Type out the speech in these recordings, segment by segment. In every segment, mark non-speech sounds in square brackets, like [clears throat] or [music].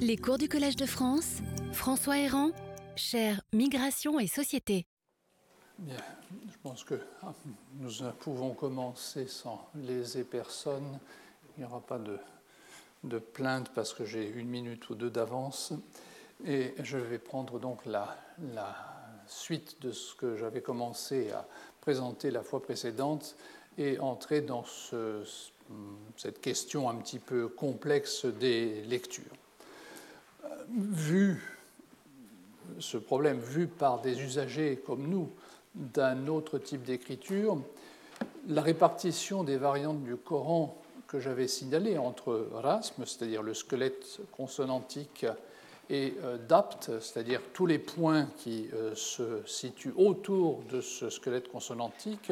Les cours du Collège de France, François Héran, cher Migration et Société. Je pense que ah, nous pouvons commencer sans léser personne. Il n'y aura pas de, plainte parce que j'ai une minute ou deux d'avance. Et je vais prendre donc la, suite de ce que j'avais commencé à présenter la fois précédente et entrer dans ce, cette question un petit peu complexe des lectures. Vu ce problème vu par des usagers comme nous d'un autre type d'écriture, la répartition des variantes du Coran que j'avais signalées entre rasm, c'est-à-dire le squelette consonantique, et euh, dapt, c'est-à-dire tous les points qui euh, se situent autour de ce squelette consonantique,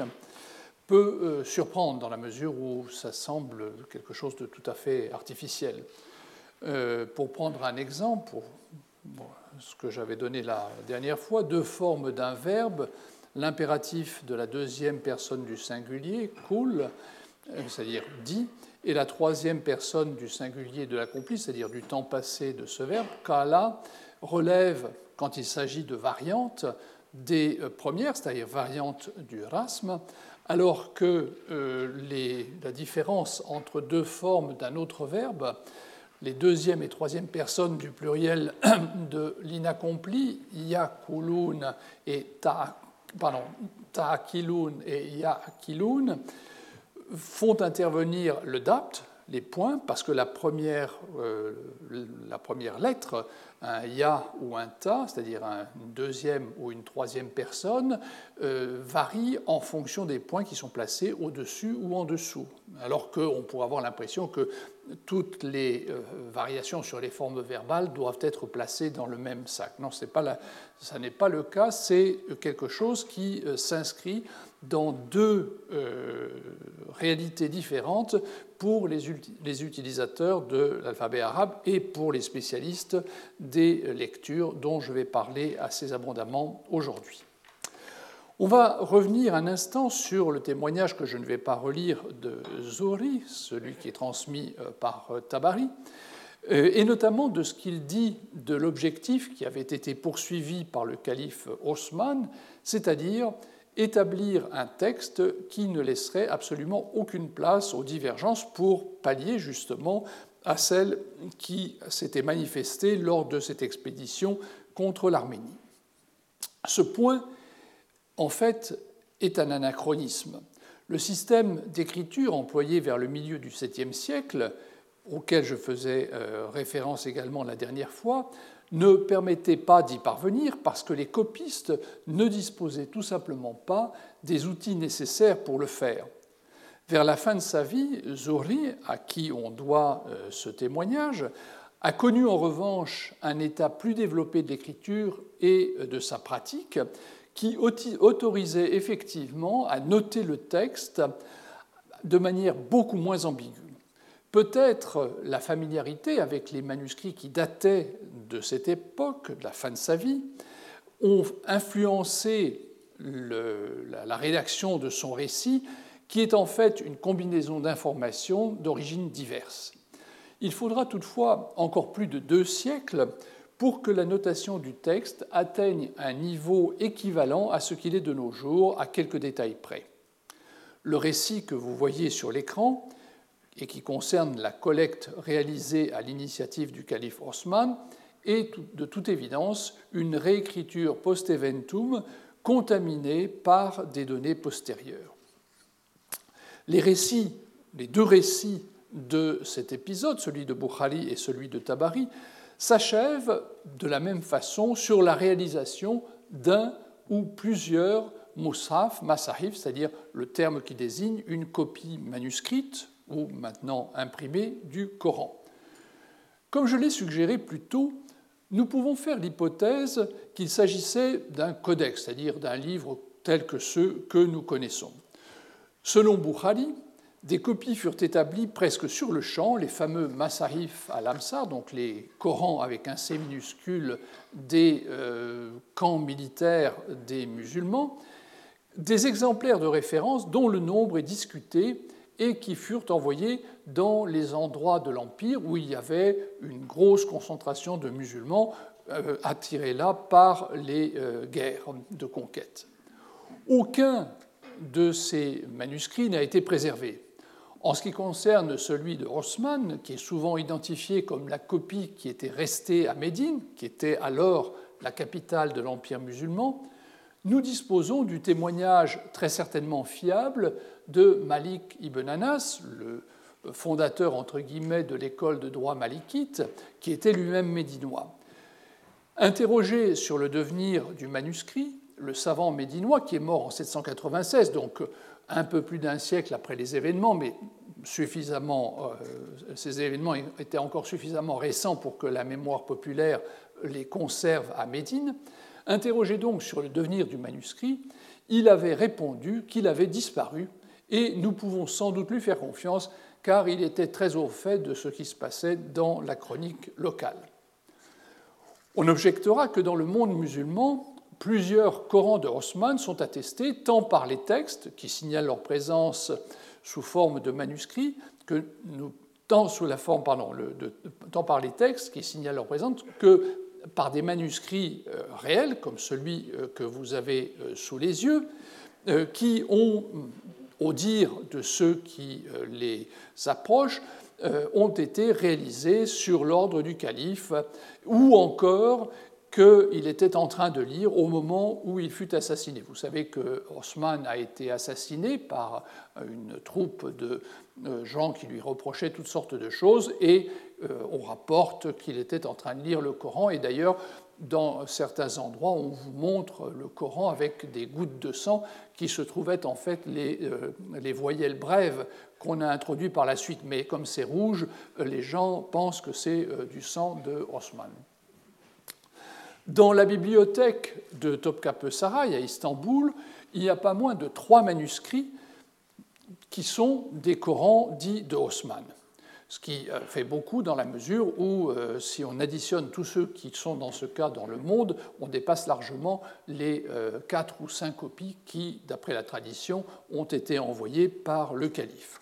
peut euh, surprendre dans la mesure où ça semble quelque chose de tout à fait artificiel. Euh, pour prendre un exemple, ce que j'avais donné la dernière fois, deux formes d'un verbe, l'impératif de la deuxième personne du singulier, cool, euh, c'est-à-dire dit, et la troisième personne du singulier de l'accompli, c'est-à-dire du temps passé de ce verbe, kala, relève, quand il s'agit de variantes, des premières, c'est-à-dire variantes du rasme, alors que euh, la différence entre deux formes d'un autre verbe, les deuxième et troisième personnes du pluriel [clears throat] de l'inaccompli, yakulun et ta, pardon, et yakilun, font intervenir le dapt, les points, parce que la première, euh, la première lettre un ya ou un ta, c'est-à-dire une deuxième ou une troisième personne, euh, varie en fonction des points qui sont placés au-dessus ou en dessous. Alors qu'on pourrait avoir l'impression que toutes les euh, variations sur les formes verbales doivent être placées dans le même sac. Non, pas n'est pas le cas, c'est quelque chose qui euh, s'inscrit dans deux réalités différentes pour les, utilisateurs de l'alphabet arabe et pour les spécialistes des lectures dont je vais parler assez abondamment aujourd'hui. On va revenir un instant sur le témoignage que je ne vais pas relire de Zohri, celui qui est transmis euh, par euh, Tabari, euh, et notamment de ce qu'il dit de l'objectif qui avait été poursuivi par le calife Osman, c'est-à-dire établir un texte qui ne laisserait absolument aucune place aux divergences pour pallier justement à celles qui s'étaient manifestées lors de cette expédition contre l'Arménie. Ce point, en fait, est un anachronisme. Le système d'écriture employé vers le milieu du 7e siècle, auquel je faisais euh, référence également la dernière fois, ne permettait pas d'y parvenir parce que les copistes ne disposaient tout simplement pas des outils nécessaires pour le faire. Vers la fin de sa vie, Zohri, à qui on doit euh, ce témoignage, a connu en revanche un état plus développé de l'écriture et de sa pratique qui autorisait effectivement à noter le texte de manière beaucoup moins ambiguë. Peut-être la familiarité avec les manuscrits qui dataient de cette époque, de la fin de sa vie, ont influencé la, rédaction de son récit, qui est en fait une combinaison d'informations d'origines diverses. Il faudra toutefois encore plus de deux siècles pour que la notation du texte atteigne un niveau équivalent à ce qu'il est de nos jours, à quelques détails près. Le récit que vous voyez sur l'écran et qui concerne la collecte réalisée à l'initiative du calife Osman est de toute évidence une réécriture post-eventum contaminée par des données postérieures. Les deux récits de cet épisode, celui de Bukhari et celui de Tabari, s'achèvent de la même façon sur la réalisation d'un ou plusieurs musaf, masahif, c'est-à-dire le terme qui désigne une copie manuscrite ou maintenant imprimé du Coran. Comme je l'ai suggéré plus tôt, nous pouvons faire l'hypothèse qu'il s'agissait d'un codex, c'est-à-dire d'un livre tel que ceux que nous connaissons. Selon Bukhari, des copies furent établies presque sur le champ, les fameux Masahif al-Amsar, donc les Corans avec un C minuscule des euh, camps militaires des musulmans, des exemplaires de référence dont le nombre est discuté et qui furent envoyés dans les endroits de l'Empire où il y avait une grosse concentration de musulmans euh, attirés là par les euh, guerres de conquête. Aucun de ces manuscrits n'a été préservé. En ce qui concerne celui de Osman, qui est souvent identifié comme la copie qui était restée à Médine, qui était alors la capitale de l'Empire musulman, nous disposons du témoignage très certainement fiable de Malik ibn Anas, le fondateur entre guillemets de l'école de droit malikite, qui était lui-même médinois. Interrogé sur le devenir du manuscrit, le savant médinois, qui est mort en 796, donc un peu plus d'un siècle après les événements, mais suffisamment, euh, ces événements étaient encore suffisamment récents pour que la mémoire populaire les conserve à Médine, interrogé donc sur le devenir du manuscrit, il avait répondu qu'il avait disparu et nous pouvons sans doute lui faire confiance car il était très au fait de ce qui se passait dans la chronique locale. On objectera que dans le monde musulman, plusieurs Corans de Haussmann sont attestés tant par les textes qui signalent leur présence sous forme de manuscrits tant par les textes qui signalent leur présence que par des manuscrits euh, réels comme celui euh, que vous avez euh, sous les yeux qui ont au dire de ceux qui les approchent, ont été réalisés sur l'ordre du calife, ou encore qu'il était en train de lire au moment où il fut assassiné. Vous savez que Haussmann a été assassiné par une troupe de euh, gens qui lui reprochaient toutes sortes de choses, et euh, on rapporte qu'il était en train de lire le Coran, et d'ailleurs, dans certains endroits, on vous montre le Coran avec des gouttes de sang qui se trouvaient en fait les, euh, les voyelles brèves qu'on a introduites par la suite. Mais comme c'est rouge, les gens pensent que c'est du sang de Osman. Dans la bibliothèque de Topkapı Saray à Istanbul, il n'y a pas moins de trois manuscrits qui sont des Corans dits de Haussmann. Ce qui euh, fait beaucoup dans la mesure où, euh, si on additionne tous ceux qui sont dans ce cas dans le monde, on dépasse largement les euh, quatre ou cinq copies qui, d'après la tradition, ont été envoyées par le calife.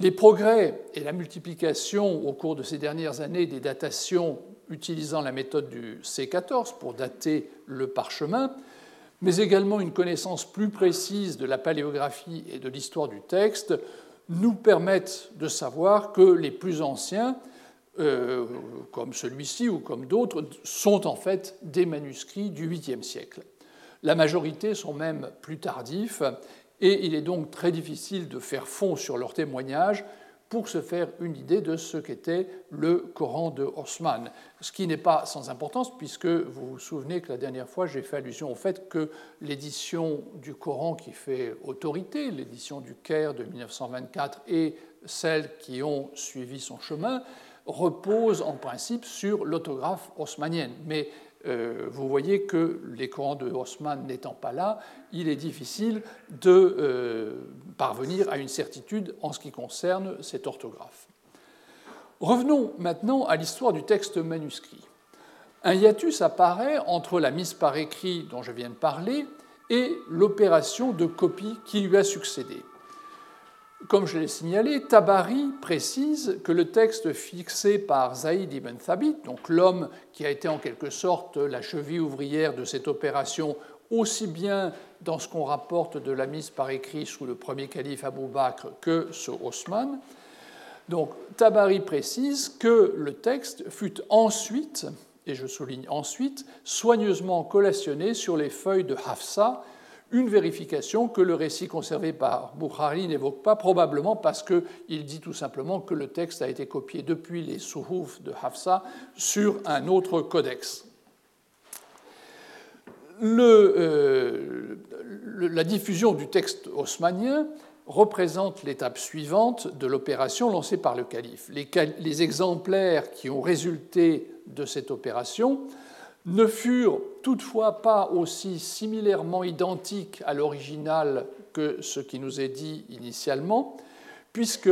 Les progrès et la multiplication au cours de ces dernières années des datations utilisant la méthode du C14 pour dater le parchemin, mais également une connaissance plus précise de la paléographie et de l'histoire du texte, nous permettent de savoir que les plus anciens, euh, comme celui-ci ou comme d'autres, sont en fait des manuscrits du 8e siècle. La majorité sont même plus tardifs, et il est donc très difficile de faire fond sur leurs témoignages pour se faire une idée de ce qu'était le Coran de Osman. Ce qui n'est pas sans importance, puisque vous vous souvenez que la dernière fois, j'ai fait allusion au fait que l'édition du Coran qui fait autorité, l'édition du Caire de 1924 et celles qui ont suivi son chemin, repose en principe sur l'autographe osmanienne. Mais euh, vous voyez que les Corans de Haussmann n'étant pas là, il est difficile de euh, parvenir à une certitude en ce qui concerne cette orthographe. Revenons maintenant à l'histoire du texte manuscrit. Un hiatus apparaît entre la mise par écrit dont je viens de parler et l'opération de copie qui lui a succédé. Comme je l'ai signalé, Tabari précise que le texte fixé par Zaïd ibn Thabit, donc l'homme qui a été en quelque sorte la cheville ouvrière de cette opération, aussi bien dans ce qu'on rapporte de la mise par écrit sous le premier calife Abou Bakr que sur Osman. Donc Tabari précise que le texte fut ensuite, et je souligne ensuite, soigneusement collationné sur les feuilles de Hafsa, une vérification que le récit conservé par Bukhari n'évoque pas, probablement parce qu'il dit tout simplement que le texte a été copié depuis les Suhuf de Hafsa sur un autre codex. Euh, la diffusion du texte haussmanien représente l'étape suivante de l'opération lancée par le calife. les exemplaires qui ont résulté de cette opération ne furent toutefois pas aussi similairement identiques à l'original que ce qui nous est dit initialement, puisque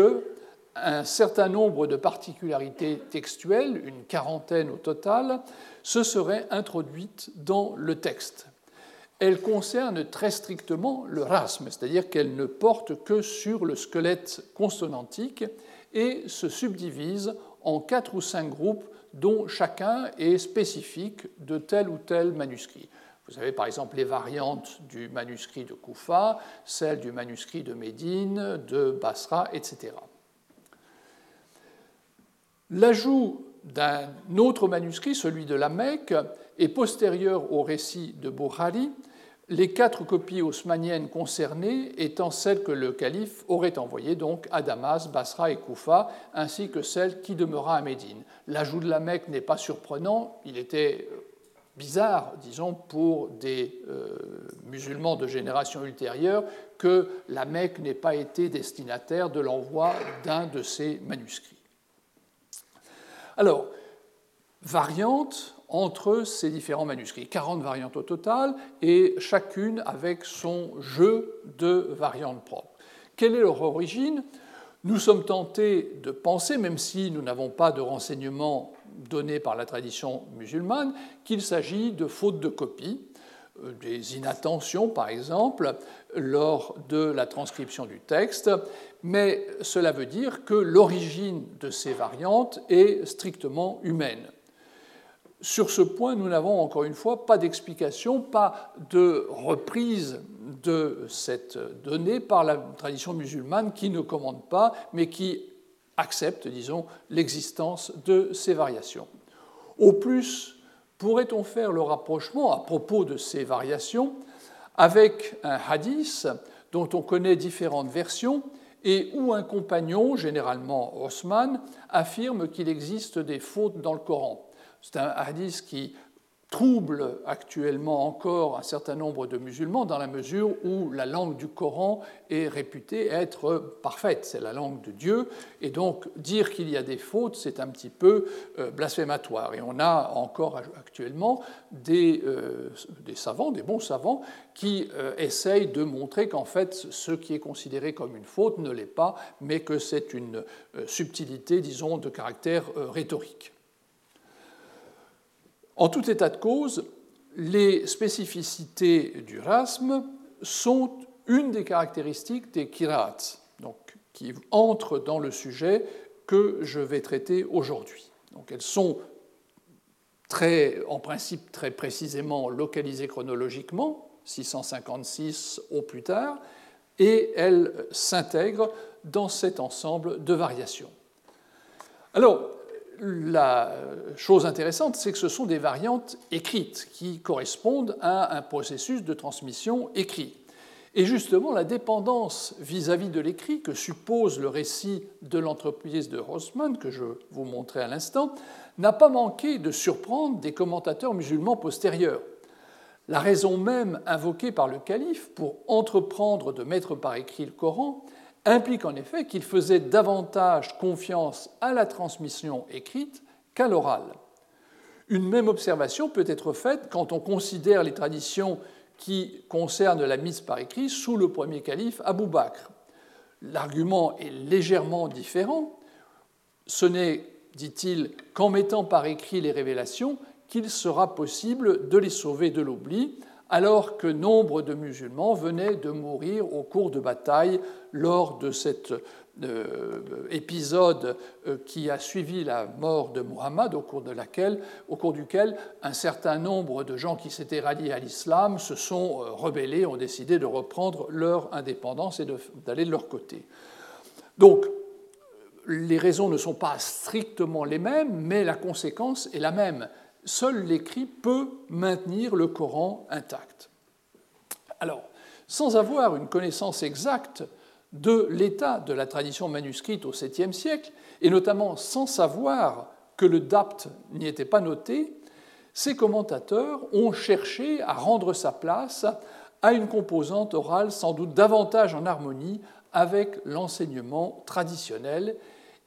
un certain nombre de particularités textuelles, une quarantaine au total, se seraient introduites dans le texte. elle concerne très strictement le rasme, c'est-à-dire qu'elle ne porte que sur le squelette consonantique et se subdivise en quatre ou cinq groupes dont chacun est spécifique de tel ou tel manuscrit. Vous avez par exemple les variantes du manuscrit de Koufa, celles du manuscrit de Médine, de Basra, etc. L'ajout d'un autre manuscrit, celui de la Mecque, est postérieur au récit de Bukhari, les quatre copies haussmanniennes concernées étant celles que le calife aurait envoyées donc à Damas, Basra et Koufa, ainsi que celle qui demeura à Médine. L'ajout de la Mecque n'est pas surprenant, il était euh, bizarre, disons, pour des euh, musulmans de génération ultérieure que la Mecque n'ait pas été destinataire de l'envoi d'un de ces manuscrits. Alors, variante entre ces différents manuscrits. 40 variantes au total, et chacune avec son jeu de variantes propres. Quelle est leur origine? Nous sommes tentés de penser, même si nous n'avons pas de renseignements donnés par la tradition musulmane, qu'il s'agit de fautes de copie, euh, des inattentions par exemple, lors de la transcription du texte, mais cela veut dire que l'origine de ces variantes est strictement humaine. Sur ce point, nous n'avons encore une fois pas d'explication, pas de reprise de cette donnée par la tradition musulmane qui ne commande pas, mais qui accepte, disons, l'existence de ces variations. Au plus, pourrait-on faire le rapprochement à propos de ces variations avec un hadith dont on connaît différentes versions et où un compagnon, généralement Osman, affirme qu'il existe des fautes dans le Coran? C'est un hadith qui trouble actuellement encore un certain nombre de musulmans dans la mesure où la langue du Coran est réputée être parfaite, c'est la langue de Dieu, et donc dire qu'il y a des fautes, c'est un petit peu euh, blasphématoire. Et on a encore actuellement des, euh, savants, des bons savants, qui euh, essayent de montrer qu'en fait ce qui est considéré comme une faute ne l'est pas, mais que c'est une subtilité, disons, de caractère rhétorique. En tout état de cause, les spécificités du rasme sont une des caractéristiques des kirats, donc qui entrent dans le sujet que je vais traiter aujourd'hui. Donc elles sont très, en principe très précisément localisées chronologiquement, 656 au plus tard, et elles s'intègrent dans cet ensemble de variations. Alors, la chose intéressante, c'est que ce sont des variantes écrites qui correspondent à un processus de transmission écrit. Et justement, la dépendance vis-à-vis de l'écrit que suppose le récit de l'entreprise de Rossmann, que je vous montrais à l'instant, n'a pas manqué de surprendre des commentateurs musulmans postérieurs. La raison même invoquée par le calife pour entreprendre de mettre par écrit le Coran implique en effet qu'il faisait davantage confiance à la transmission écrite qu'à l'oral. Une même observation peut être faite quand on considère les traditions qui concernent la mise par écrit sous le premier calife Abou Bakr. L'argument est légèrement différent. Ce n'est, dit-il, qu'en mettant par écrit les révélations qu'il sera possible de les sauver de l'oubli, alors que nombre de musulmans venaient de mourir au cours de batailles lors de cet euh, épisode euh, qui a suivi la mort de Muhammad, au cours, de laquelle, au cours duquel un certain nombre de gens qui s'étaient ralliés à l'islam se sont euh, rebellés, ont décidé de reprendre leur indépendance et d'aller de leur côté. Donc, les raisons ne sont pas strictement les mêmes, mais la conséquence est la même seul l'écrit peut maintenir le Coran intact. Alors, sans avoir une connaissance exacte de l'état de la tradition manuscrite au 7e siècle, et notamment sans savoir que le dapt n'y était pas noté, ces commentateurs ont cherché à rendre sa place à une composante orale sans doute davantage en harmonie avec l'enseignement traditionnel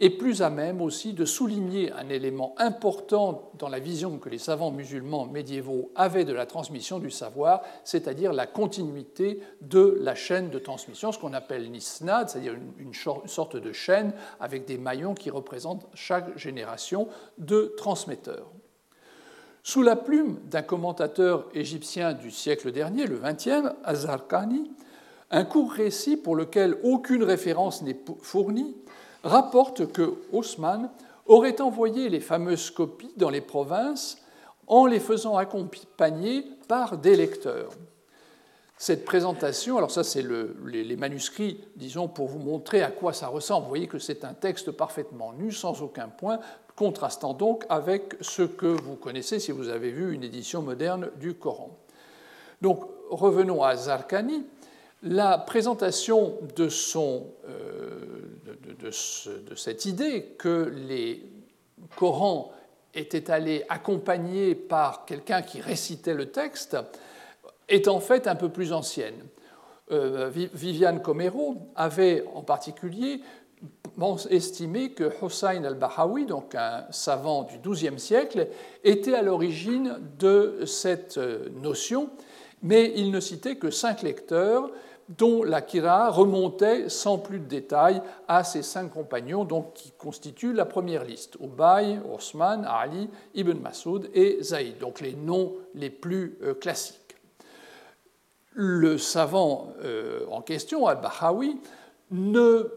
et plus à même aussi de souligner un élément important dans la vision que les savants musulmans médiévaux avaient de la transmission du savoir, c'est-à-dire la continuité de la chaîne de transmission, ce qu'on appelle l'isnad, c'est-à-dire une, sorte de chaîne avec des maillons qui représentent chaque génération de transmetteurs. Sous la plume d'un commentateur égyptien du siècle dernier, le XXe, Azarkani, un court récit pour lequel aucune référence n'est fournie rapporte que Haussmann aurait envoyé les fameuses copies dans les provinces en les faisant accompagner par des lecteurs. Cette présentation, alors ça c'est les, manuscrits, disons, pour vous montrer à quoi ça ressemble. Vous voyez que c'est un texte parfaitement nu, sans aucun point, contrastant donc avec ce que vous connaissez si vous avez vu une édition moderne du Coran. Donc revenons à Zarkani. La présentation euh, de, cette idée que les Corans étaient allés accompagnés par quelqu'un qui récitait le texte est en fait un peu plus ancienne. Euh, Viviane Comero avait en particulier estimé que Hossein al-Bahawi, donc un savant du XIIe siècle, était à l'origine de cette euh, notion, mais il ne citait que cinq lecteurs, dont la Kira remontait sans plus de détails à ces cinq compagnons donc, qui constituent la première liste Ubay, Osman, Ali, Ibn Masoud et Zaïd, donc les noms les plus euh, classiques. Le savant euh, en question, al-Bahawi, ne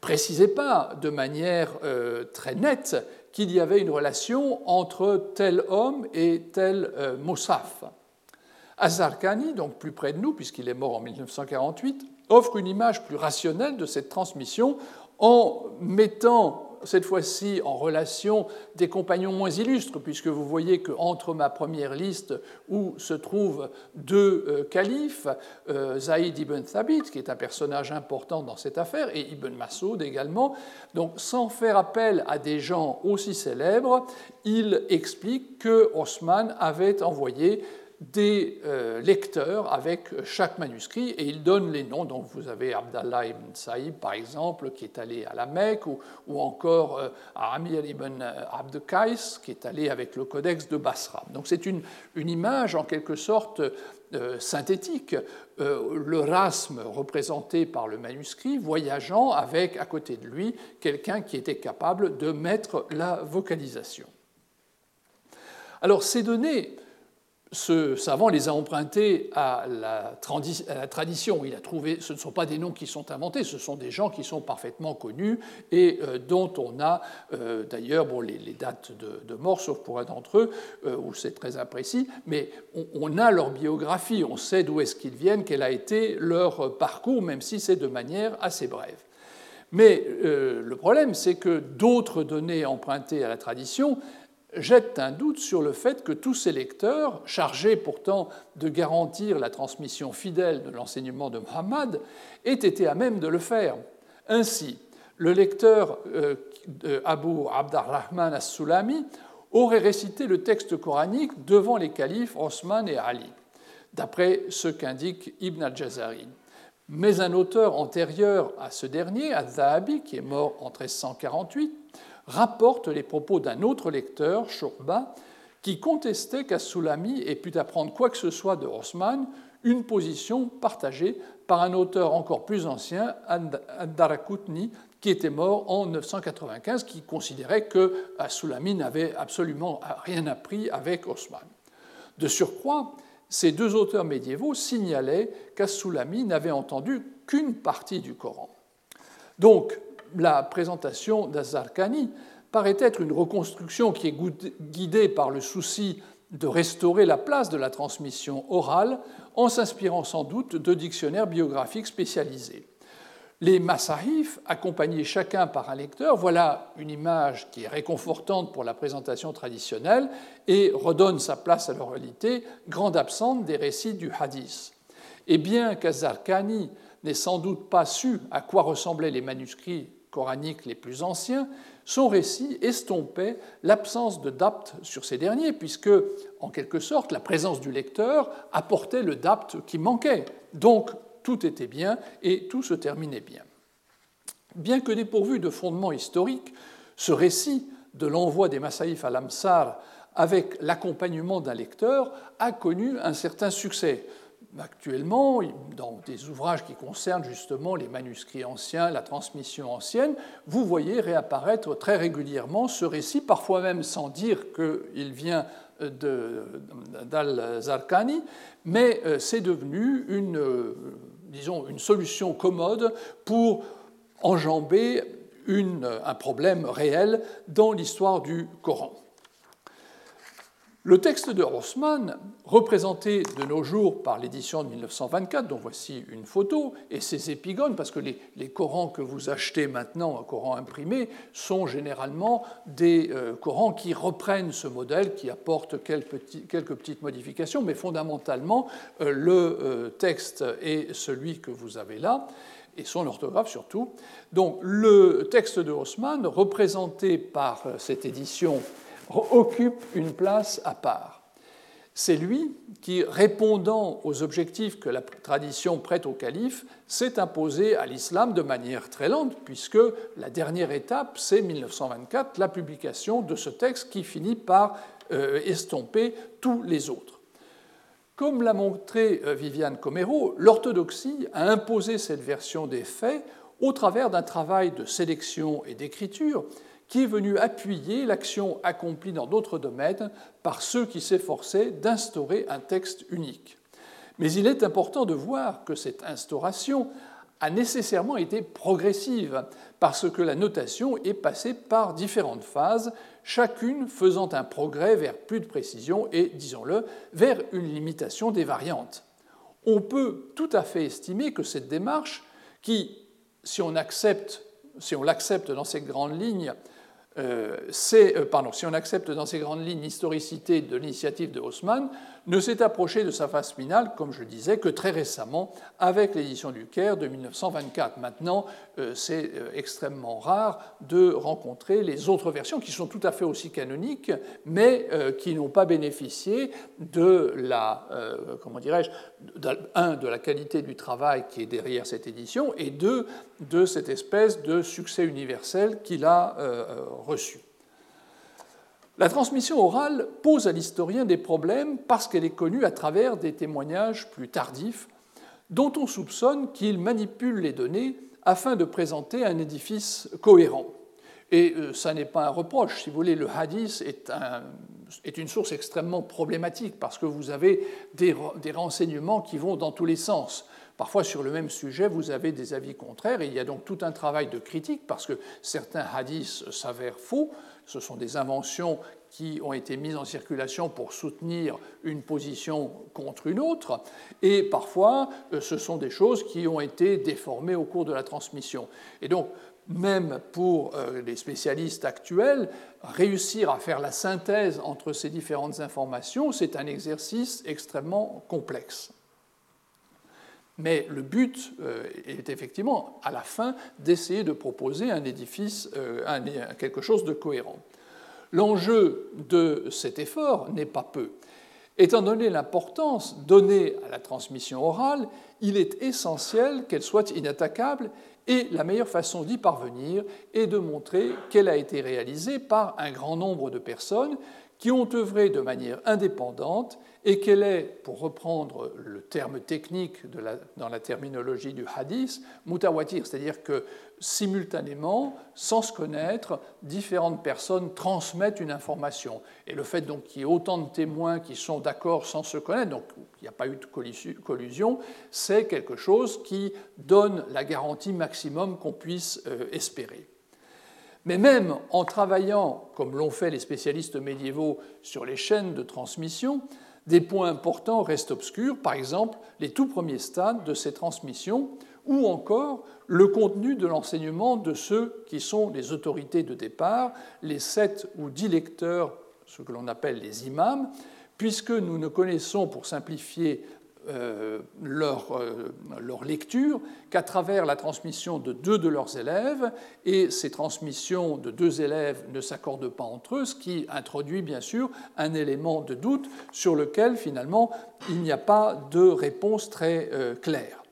précisait pas de manière euh, très nette qu'il y avait une relation entre tel homme et tel Moussaf. Azarkani, donc plus près de nous, puisqu'il est mort en 1948, offre une image plus rationnelle de cette transmission en mettant cette fois-ci en relation des compagnons moins illustres, puisque vous voyez qu'entre ma première liste, où se trouvent deux euh, califes, euh, Zaïd ibn Thabit, qui est un personnage important dans cette affaire, et Ibn Masoud également, donc sans faire appel à des gens aussi célèbres, il explique que Osman avait envoyé des euh, lecteurs avec chaque manuscrit et il donne les noms. Donc vous avez Abdallah ibn Saïd, par exemple, qui est allé à la Mecque, ou, encore euh, Amir ibn Abd Qais, qui est allé avec le codex de Basra. Donc c'est une, image en quelque sorte euh, synthétique, le rasme représenté par le manuscrit voyageant avec à côté de lui quelqu'un qui était capable de mettre la vocalisation. Alors ces données ce savant les a empruntés à la, tradition. Il a trouvé, ce ne sont pas des noms qui sont inventés, ce sont des gens qui sont parfaitement connus et euh, dont on a euh, d'ailleurs bon, les, dates de, mort, sauf pour un d'entre eux, euh, où c'est très imprécis, mais on, a leur biographie, on sait d'où est-ce qu'ils viennent, quel a été leur parcours, même si c'est de manière assez brève. Mais le problème, c'est que d'autres données empruntées à la tradition jette un doute sur le fait que tous ces lecteurs, chargés pourtant de garantir la transmission fidèle de l'enseignement de Muhammad, aient été à même de le faire. Ainsi, le lecteur euh, Abu Abdarrahman as-Sulami aurait récité le texte coranique devant les califes Osman et Ali, d'après ce qu'indique Ibn al-Jazari. Mais un auteur antérieur à ce dernier, al-Zahabi, qui est mort en 1348, rapporte les propos d'un autre lecteur, Shurba, qui contestait qu'As-Sulami ait pu apprendre quoi que ce soit de Osman, une position partagée par un auteur encore plus ancien, Ad-Darakutni, qui était mort en 995, qui considérait que As-Sulami n'avait absolument rien appris avec Osman. De surcroît, ces deux auteurs médiévaux signalaient qu'As-Sulami n'avait entendu qu'une partie du Coran. Donc, la présentation d'Azarkani paraît être une reconstruction qui est guidée par le souci de restaurer la place de la transmission orale en s'inspirant sans doute de dictionnaires biographiques spécialisés. Les massahif, accompagnés chacun par un lecteur, voilà une image qui est réconfortante pour la présentation traditionnelle et redonne sa place à l'oralité, grande absente des récits du hadith. Et bien qu'Azarkani n'ait sans doute pas su à quoi ressemblaient les manuscrits les plus anciens, son récit estompait l'absence de dapt sur ces derniers, puisque, en quelque sorte, la présence du lecteur apportait le dapt qui manquait. Donc, tout était bien et tout se terminait bien. Bien que dépourvu de fondement historique, ce récit de l'envoi des Massaïf à l'Amsar avec l'accompagnement d'un lecteur a connu un certain succès actuellement, dans des ouvrages qui concernent justement les manuscrits anciens, la transmission ancienne, vous voyez réapparaître très régulièrement ce récit, parfois même sans dire qu'il vient d'Al-Zarqani, mais euh, c'est devenu euh, une solution commode pour enjamber un problème réel dans l'histoire du Coran. Le texte de Rossmann, représenté de nos jours par l'édition de 1924, dont voici une photo, et ses épigones, parce que les, Corans que vous achetez maintenant, un Coran imprimé, sont généralement des euh, Corans qui reprennent ce modèle, qui apportent quelques, petites modifications, mais fondamentalement, euh, le euh, texte est celui que vous avez là et son orthographe surtout. Donc le texte de Haussmann, représenté par cette édition occupe une place à part. C'est lui qui, répondant aux objectifs que la tradition prête au calife, s'est imposé à l'islam de manière très lente, puisque la dernière étape, c'est 1924, la publication de ce texte qui finit par euh, estomper tous les autres. Comme l'a montré euh, Viviane Comero, l'orthodoxie a imposé cette version des faits au travers d'un travail de sélection et d'écriture qui est venu appuyer l'action accomplie dans d'autres domaines par ceux qui s'efforçaient d'instaurer un texte unique. Mais il est important de voir que cette instauration a nécessairement été progressive, parce que la notation est passée par différentes phases, chacune faisant un progrès vers plus de précision et, disons-le, vers une limitation des variantes. On peut tout à fait estimer que cette démarche, qui, si on accepte, si on l'accepte dans ses grandes lignes, euh, c'est, euh, pardon, si on accepte dans ces grandes lignes l'historicité de l'initiative de Haussmann, ne s'est approché de sa phase finale, comme je disais, que très récemment avec l'édition du Caire de 1924. Maintenant, euh, c'est euh, extrêmement rare de rencontrer les autres versions qui sont tout à fait aussi canoniques, mais euh, qui n'ont pas bénéficié de la, comment dirais-je, un, de la qualité du travail qui est derrière cette édition, et deux, de cette espèce de succès universel qu'il a reçu. La transmission orale pose à l'historien des problèmes parce qu'elle est connue à travers des témoignages plus tardifs dont on soupçonne qu'il manipule les données afin de présenter un édifice cohérent. Et euh, ça n'est pas un reproche. Si vous voulez, le hadith est, une source extrêmement problématique parce que vous avez des, des, renseignements qui vont dans tous les sens. Parfois, sur le même sujet, vous avez des avis contraires et il y a donc tout un travail de critique parce que certains hadiths s'avèrent faux, ce sont des inventions qui ont été mises en circulation pour soutenir une position contre une autre, et parfois euh, ce sont des choses qui ont été déformées au cours de la transmission. Et donc, même pour euh, les spécialistes actuels, réussir à faire la synthèse entre ces différentes informations, c'est un exercice extrêmement complexe. Mais le but euh, est effectivement, à la fin, d'essayer de proposer un édifice, euh, quelque chose de cohérent. L'enjeu de cet effort n'est pas peu. Étant donné l'importance donnée à la transmission orale, il est essentiel qu'elle soit inattaquable et la meilleure façon d'y parvenir est de montrer qu'elle a été réalisée par un grand nombre de personnes qui ont œuvré de manière indépendante et qu'elle est, pour reprendre le terme technique dans la terminologie du hadith, mutawatir, c'est-à-dire que simultanément, sans se connaître, différentes personnes transmettent une information. Et le fait donc qu'il y ait autant de témoins qui sont d'accord sans se connaître, donc il n'y a pas eu de collusion, c'est quelque chose qui donne la garantie maximum qu'on puisse euh, espérer. Mais même en travaillant, comme l'ont fait les spécialistes médiévaux, sur les chaînes de transmission, des points importants restent obscurs, par exemple les tout premiers stades de ces transmissions, ou encore le contenu de l'enseignement de ceux qui sont les autorités de départ, les sept ou dix lecteurs, ce que l'on appelle les imams, puisque nous ne connaissons, pour simplifier euh, leur, euh, leur, lecture qu'à travers la transmission de deux de leurs élèves, et ces transmissions de deux élèves ne s'accordent pas entre eux, ce qui introduit bien sûr un élément de doute sur lequel finalement il n'y a pas de réponse très euh, claire.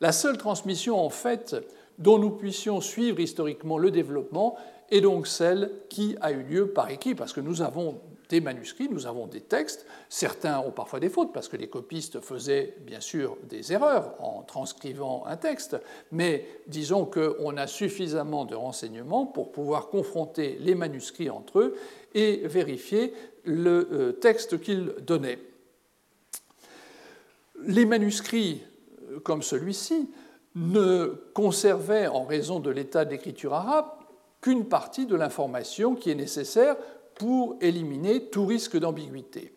La seule transmission en fait dont nous puissions suivre historiquement le développement et donc celle qui a eu lieu par écrit, parce que nous avons des manuscrits, nous avons des textes. Certains ont parfois des fautes parce que les copistes faisaient bien sûr des erreurs en transcrivant un texte, mais disons qu'on a suffisamment de renseignements pour pouvoir confronter les manuscrits entre eux et vérifier le euh, texte qu'ils donnaient. Les manuscrits euh, comme celui-ci ne conservaient, en raison de l'état d'écriture arabe, qu'une partie de l'information qui est nécessaire pour éliminer tout risque d'ambiguïté.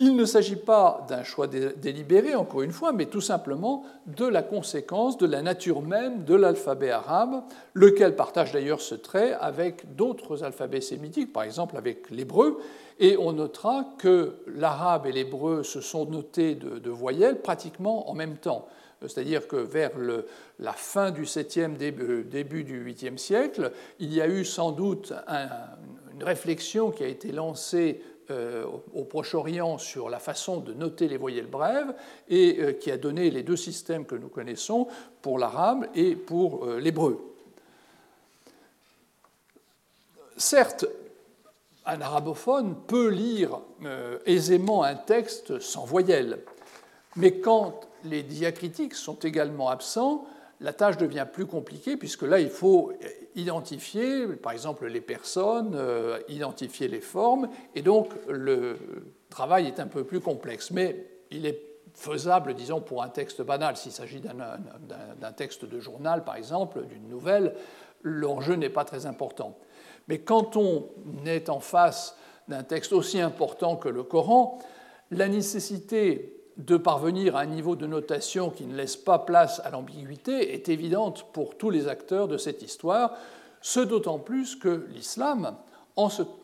Il ne s'agit pas d'un choix délibéré, encore une fois, mais tout simplement de la conséquence de la nature même de l'alphabet arabe, lequel partage d'ailleurs ce trait avec d'autres alphabets sémitiques, par exemple avec l'hébreu, et on notera que l'arabe et l'hébreu se sont notés de, voyelles pratiquement en même temps. C'est-à-dire que vers la fin du 7e, début, début du 8e siècle, il y a eu sans doute un, une réflexion qui a été lancée euh, au Proche-Orient sur la façon de noter les voyelles brèves et euh, qui a donné les deux systèmes que nous connaissons pour l'arabe et pour euh, l'hébreu. Certes, un arabophone peut lire aisément un texte sans voyelles, mais quand les diacritiques sont également absents, la tâche devient plus compliquée puisque là, il faut identifier, par exemple, les personnes, euh, identifier les formes, et donc le travail est un peu plus complexe. Mais il est faisable, disons, pour un texte banal. S'il s'agit d'un texte de journal, par exemple, d'une nouvelle, l'enjeu n'est pas très important. Mais quand on est en face d'un texte aussi important que le Coran, la nécessité de parvenir à un niveau de notation qui ne laisse pas place à l'ambiguïté est évidente pour tous les acteurs de cette histoire, ce d'autant plus que l'islam,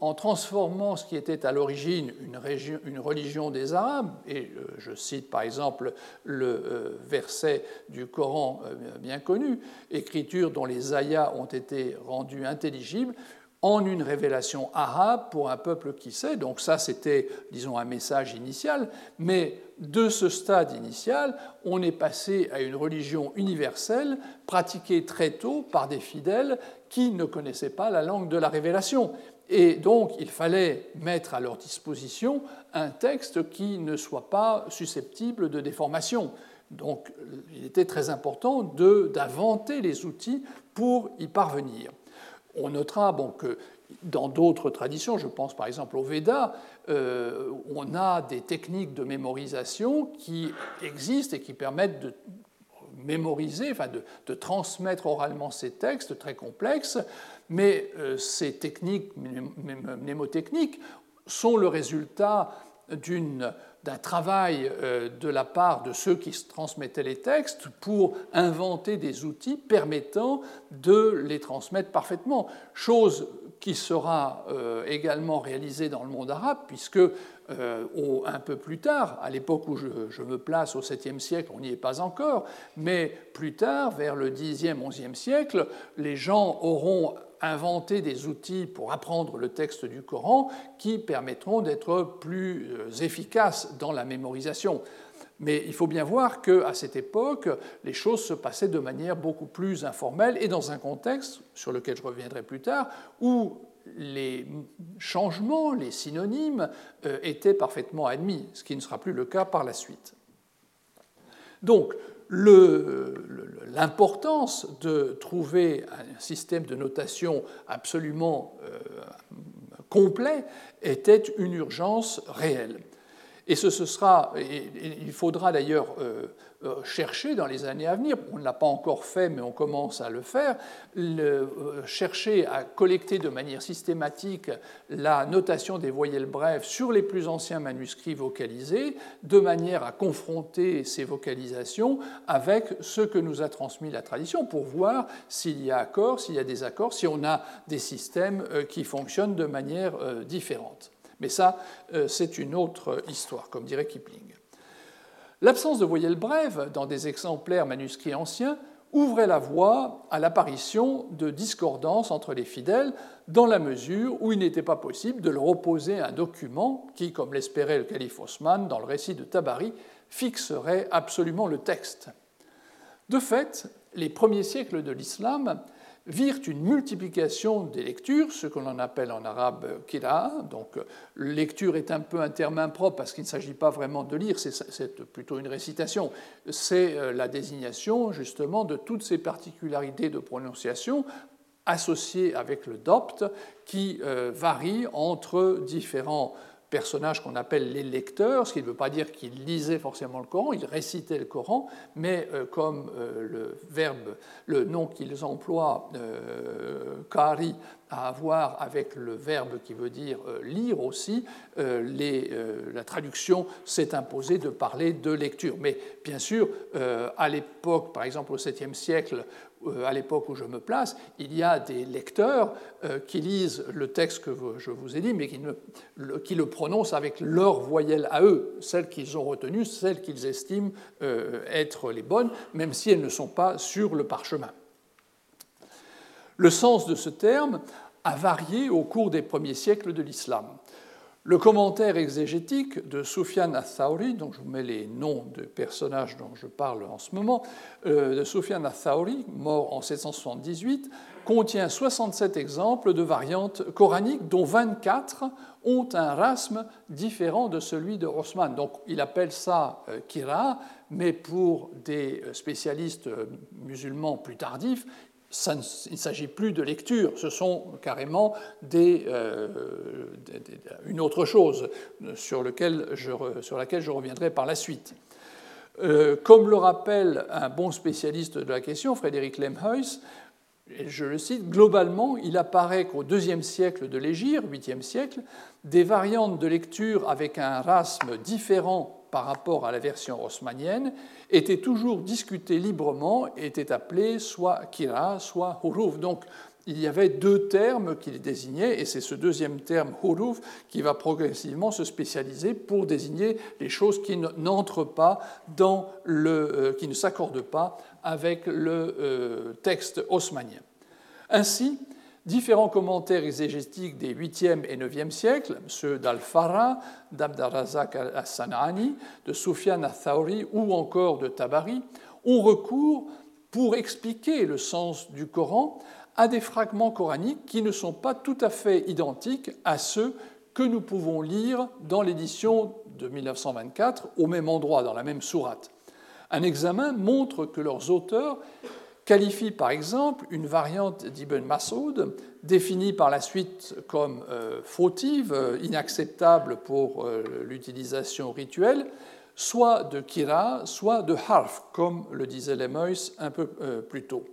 en, transformant ce qui était à l'origine une, religion des Arabes, et euh, je cite par exemple le euh, verset du Coran euh, bien connu, écriture dont les ayats ont été rendus intelligibles, en une révélation arabe pour un peuple qui sait. Donc ça, c'était, disons, un message initial. Mais de ce stade initial, on est passé à une religion universelle pratiquée très tôt par des fidèles qui ne connaissaient pas la langue de la révélation. Et donc, il fallait mettre à leur disposition un texte qui ne soit pas susceptible de déformation. Donc, il était très important d'inventer les outils pour y parvenir. On notera que dans d'autres traditions, je pense par exemple au Veda, euh, on a des techniques de mémorisation qui existent et qui permettent de mémoriser, enfin de, transmettre oralement ces textes très complexes, mais euh, ces techniques mnémotechniques sont le résultat d'un travail euh, de la part de ceux qui transmettaient les textes pour inventer des outils permettant de les transmettre parfaitement, chose qui sera euh, également réalisée dans le monde arabe, puisque euh, un peu plus tard, à l'époque où je, me place au 7e siècle, on n'y est pas encore, mais plus tard, vers le 10e, 11e siècle, les gens auront inventer des outils pour apprendre le texte du Coran qui permettront d'être plus euh, efficaces dans la mémorisation. Mais il faut bien voir qu'à cette époque, les choses se passaient de manière beaucoup plus informelle et dans un contexte, sur lequel je reviendrai plus tard, où les changements, les synonymes euh, étaient parfaitement admis, ce qui ne sera plus le cas par la suite. Donc, l'importance de trouver un système de notation absolument euh, complet était une urgence réelle. Et ce, sera, il faudra d'ailleurs euh, chercher dans les années à venir, on ne l'a pas encore fait, mais on commence à le faire, euh, chercher à collecter de manière systématique la notation des voyelles brèves sur les plus anciens manuscrits vocalisés, de manière à confronter ces vocalisations avec ce que nous a transmis la tradition, pour voir s'il y a accord, s'il y a des accords, si on a des systèmes qui fonctionnent de manière différente. Mais ça, euh, c'est une autre histoire, comme dirait Kipling. L'absence de voyelles brèves dans des exemplaires manuscrits anciens ouvrait la voie à l'apparition de discordances entre les fidèles dans la mesure où il n'était pas possible de leur opposer un document qui, comme l'espérait le calife Osman dans le récit de Tabari, fixerait absolument le texte. De fait, les premiers siècles de l'islam virent une multiplication des lectures, ce que l'on appelle en arabe kira. Donc, lecture est un peu un terme impropre parce qu'il ne s'agit pas vraiment de lire, c'est plutôt une récitation. C'est euh, la désignation justement de toutes ces particularités de prononciation associées avec le dopt qui euh, varient entre différents personnages qu'on appelle les lecteurs, ce qui ne veut pas dire qu'ils lisaient forcément le Coran, ils récitaient le Coran, mais euh, comme euh, le verbe, le nom qu'ils emploient, euh, kari, à voir avec le verbe qui veut dire lire aussi, la traduction s'est imposée de parler de lecture. Mais bien sûr, à l'époque, par exemple au 7e siècle, euh, à l'époque où je me place, il y a des lecteurs euh, qui lisent le texte que je vous ai dit, mais qui, le, prononcent avec leurs voyelles à eux, celles qu'ils ont retenues, celles qu'ils estiment euh, être les bonnes, même si elles ne sont pas sur le parchemin. Le sens de ce terme a varié au cours des premiers siècles de l'islam. Le commentaire exégétique de Sufyan al-Thawri, dont je vous mets les noms de personnages dont je parle en ce moment, euh, de Sufyan al-Thawri, mort en 778, contient 67 exemples de variantes coraniques, dont 24 ont un rasme différent de celui de Osman. Donc il appelle ça euh, kira, mais pour des spécialistes euh, musulmans plus tardifs, il ne s'agit plus de lecture, ce sont carrément euh, une autre chose sur, laquelle je reviendrai par la suite. Euh, comme le rappelle un bon spécialiste de la question, Frédéric Lemhuis, je le cite, globalement, il apparaît qu'au deuxième siècle de l'Égir, 8e siècle, des variantes de lecture avec un rasme différent par rapport à la version haussmannienne étaient toujours discutées librement et étaient appelées soit kira, soit huruf. Donc il y avait deux termes qui les désignaient, et c'est ce deuxième terme, huruf, qui va progressivement se spécialiser pour désigner les choses qui n'entrent pas dans le, euh, qui ne s'accordent pas avec le euh, texte haussmannien. Ainsi, Différents commentaires exégétiques des 8e et 9e siècles, ceux d'Al-Farra, d'Abdarazak al-Sanani, de Sufyan al-Thawri ou encore de Tabari, ont recours pour expliquer le sens du Coran à des fragments coraniques qui ne sont pas tout à fait identiques à ceux que nous pouvons lire dans l'édition de 1924 au même endroit, dans la même sourate. Un examen montre que leurs auteurs qualifie par exemple une variante d'Ibn Masoud, définie par la suite comme euh, fautive, euh, inacceptable pour euh, l'utilisation rituelle, soit de kira, soit de harf, comme le disait Lemoyce un peu plus tôt.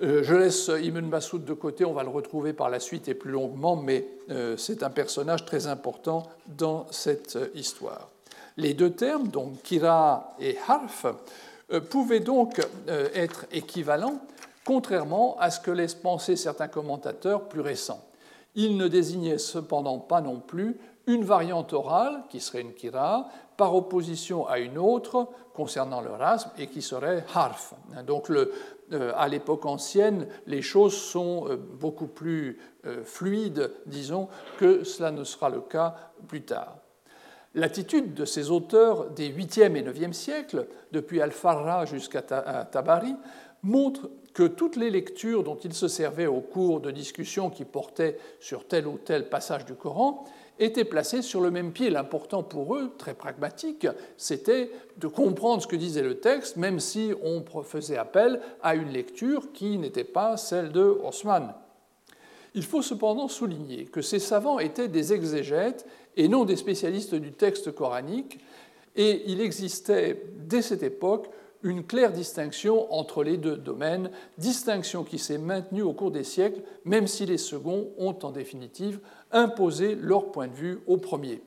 Je laisse Ibn Masoud de côté, on va le retrouver par la suite et plus longuement, mais c'est un personnage très important dans cette histoire. Les deux termes, donc kira et harf, pouvait donc euh, être équivalent, contrairement à ce que laissent penser certains commentateurs plus récents. Il ne désignait cependant pas non plus une variante orale, qui serait une kira, par opposition à une autre concernant le rasm, et qui serait harf. Donc euh, à l'époque ancienne, les choses sont beaucoup plus fluides, disons, que cela ne sera le cas plus tard. L'attitude de ces auteurs des 8e et 9e siècles, depuis Al-Farra jusqu'à Tabari, montre que toutes les lectures dont ils se servaient au cours de discussions qui portaient sur tel ou tel passage du Coran étaient placées sur le même pied. L'important pour eux, très pragmatique, c'était de comprendre ce que disait le texte, même si on faisait appel à une lecture qui n'était pas celle de Haussmann. Il faut cependant souligner que ces savants étaient des exégètes et non des spécialistes du texte coranique, et il existait dès cette époque une claire distinction entre les deux domaines, distinction qui s'est maintenue au cours des siècles, même si les seconds ont en définitive imposé leur point de vue au premier.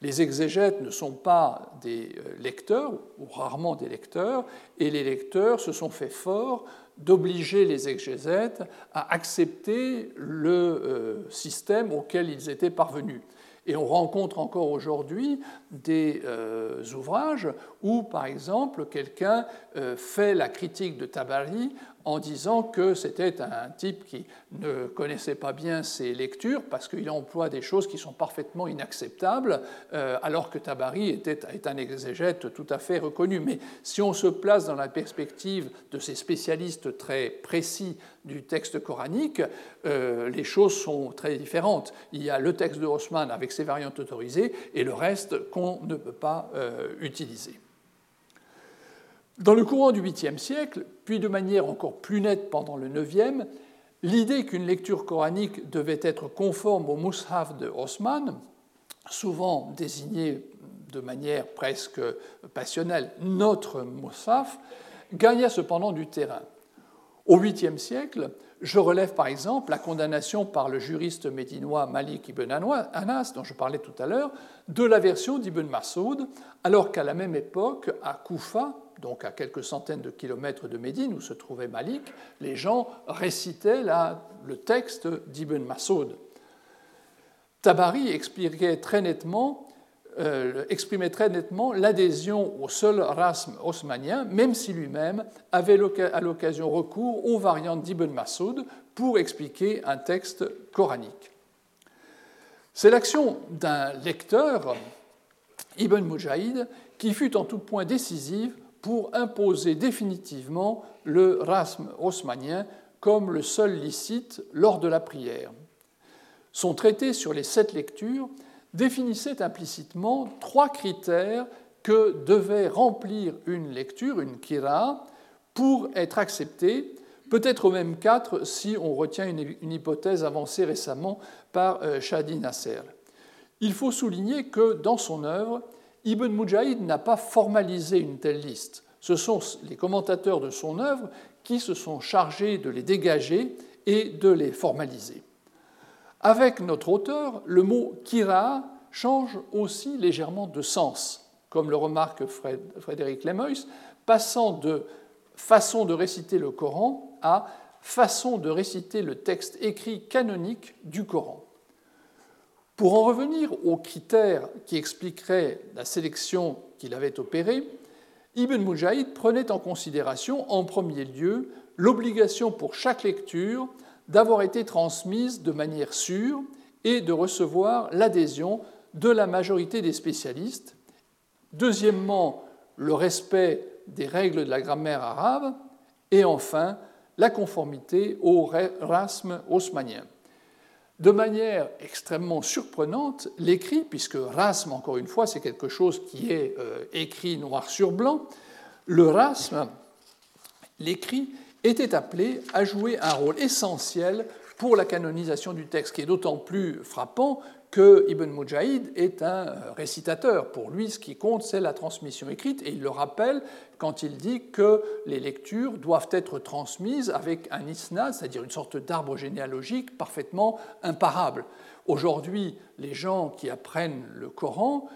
Les exégètes ne sont pas des euh, lecteurs, ou rarement des lecteurs, et les lecteurs se sont fait fort d'obliger les exégètes à accepter le euh, système auquel ils étaient parvenus. Et on rencontre encore aujourd'hui des euh, ouvrages où, par exemple, quelqu'un euh, fait la critique de Tabari en disant que c'était un type qui ne connaissait pas bien ses lectures parce qu'il emploie des choses qui sont parfaitement inacceptables, euh, alors que Tabari était, est un exégète tout à fait reconnu. Mais si on se place dans la perspective de ces spécialistes très précis du texte coranique, euh, les choses sont très différentes. Il y a le texte de Haussmann avec ses variantes autorisées et le reste qu'on ne peut pas euh, utiliser. Dans le courant du 8e siècle, puis de manière encore plus nette pendant le 9e, l'idée qu'une lecture coranique devait être conforme au Mus'haf de Osman, souvent désigné de manière presque passionnelle notre Mus'haf, gagna cependant du terrain. Au 8e siècle, je relève par exemple la condamnation par le juriste médinois Malik ibn Anas, dont je parlais tout à l'heure, de la version d'Ibn Masoud, alors qu'à la même époque, à Koufa, donc à quelques centaines de kilomètres de Médine, où se trouvait Malik, les gens récitaient le texte d'Ibn Masoud. Tabari expliquait très nettement, euh, exprimait très nettement l'adhésion au seul rasme haussmanien, même si lui-même avait à l'occasion recours aux variantes d'Ibn Masoud pour expliquer un texte coranique. C'est l'action d'un lecteur, Ibn Mujahid, qui fut en tout point décisive pour imposer définitivement le rasme haussmanien comme le seul licite lors de la prière. Son traité sur les sept lectures définissait implicitement trois critères que devait remplir une lecture, une kira, pour être acceptée, peut-être même quatre si on retient une, hypothèse avancée récemment par euh, Shadi Nasser. Il faut souligner que dans son œuvre, Ibn Mujahid n'a pas formalisé une telle liste. Ce sont les commentateurs de son œuvre qui se sont chargés de les dégager et de les formaliser. Avec notre auteur, le mot kira change aussi légèrement de sens, comme le remarque Frédéric Lemoyce, passant de façon de réciter le Coran à façon de réciter le texte écrit canonique du Coran. Pour en revenir aux critères qui expliqueraient la sélection qu'il avait opérée, Ibn Mujahid prenait en considération en premier lieu l'obligation pour chaque lecture d'avoir été transmise de manière sûre et de recevoir l'adhésion de la majorité des spécialistes. Deuxièmement, le respect des règles de la grammaire arabe. Et enfin, la conformité au rasme haussmanien. De manière extrêmement surprenante, l'écrit, puisque rasme, encore une fois, c'est quelque chose qui est euh, écrit noir sur blanc, le rasme, l'écrit, était appelé à jouer un rôle essentiel pour la canonisation du texte, qui est d'autant plus frappant que Ibn Mujahid est un récitateur. Pour lui, ce qui compte, c'est la transmission écrite, et il le rappelle quand il dit que les lectures doivent être transmises avec un isnad, c'est-à-dire une sorte d'arbre généalogique parfaitement imparable. Aujourd'hui, les gens qui apprennent le Coran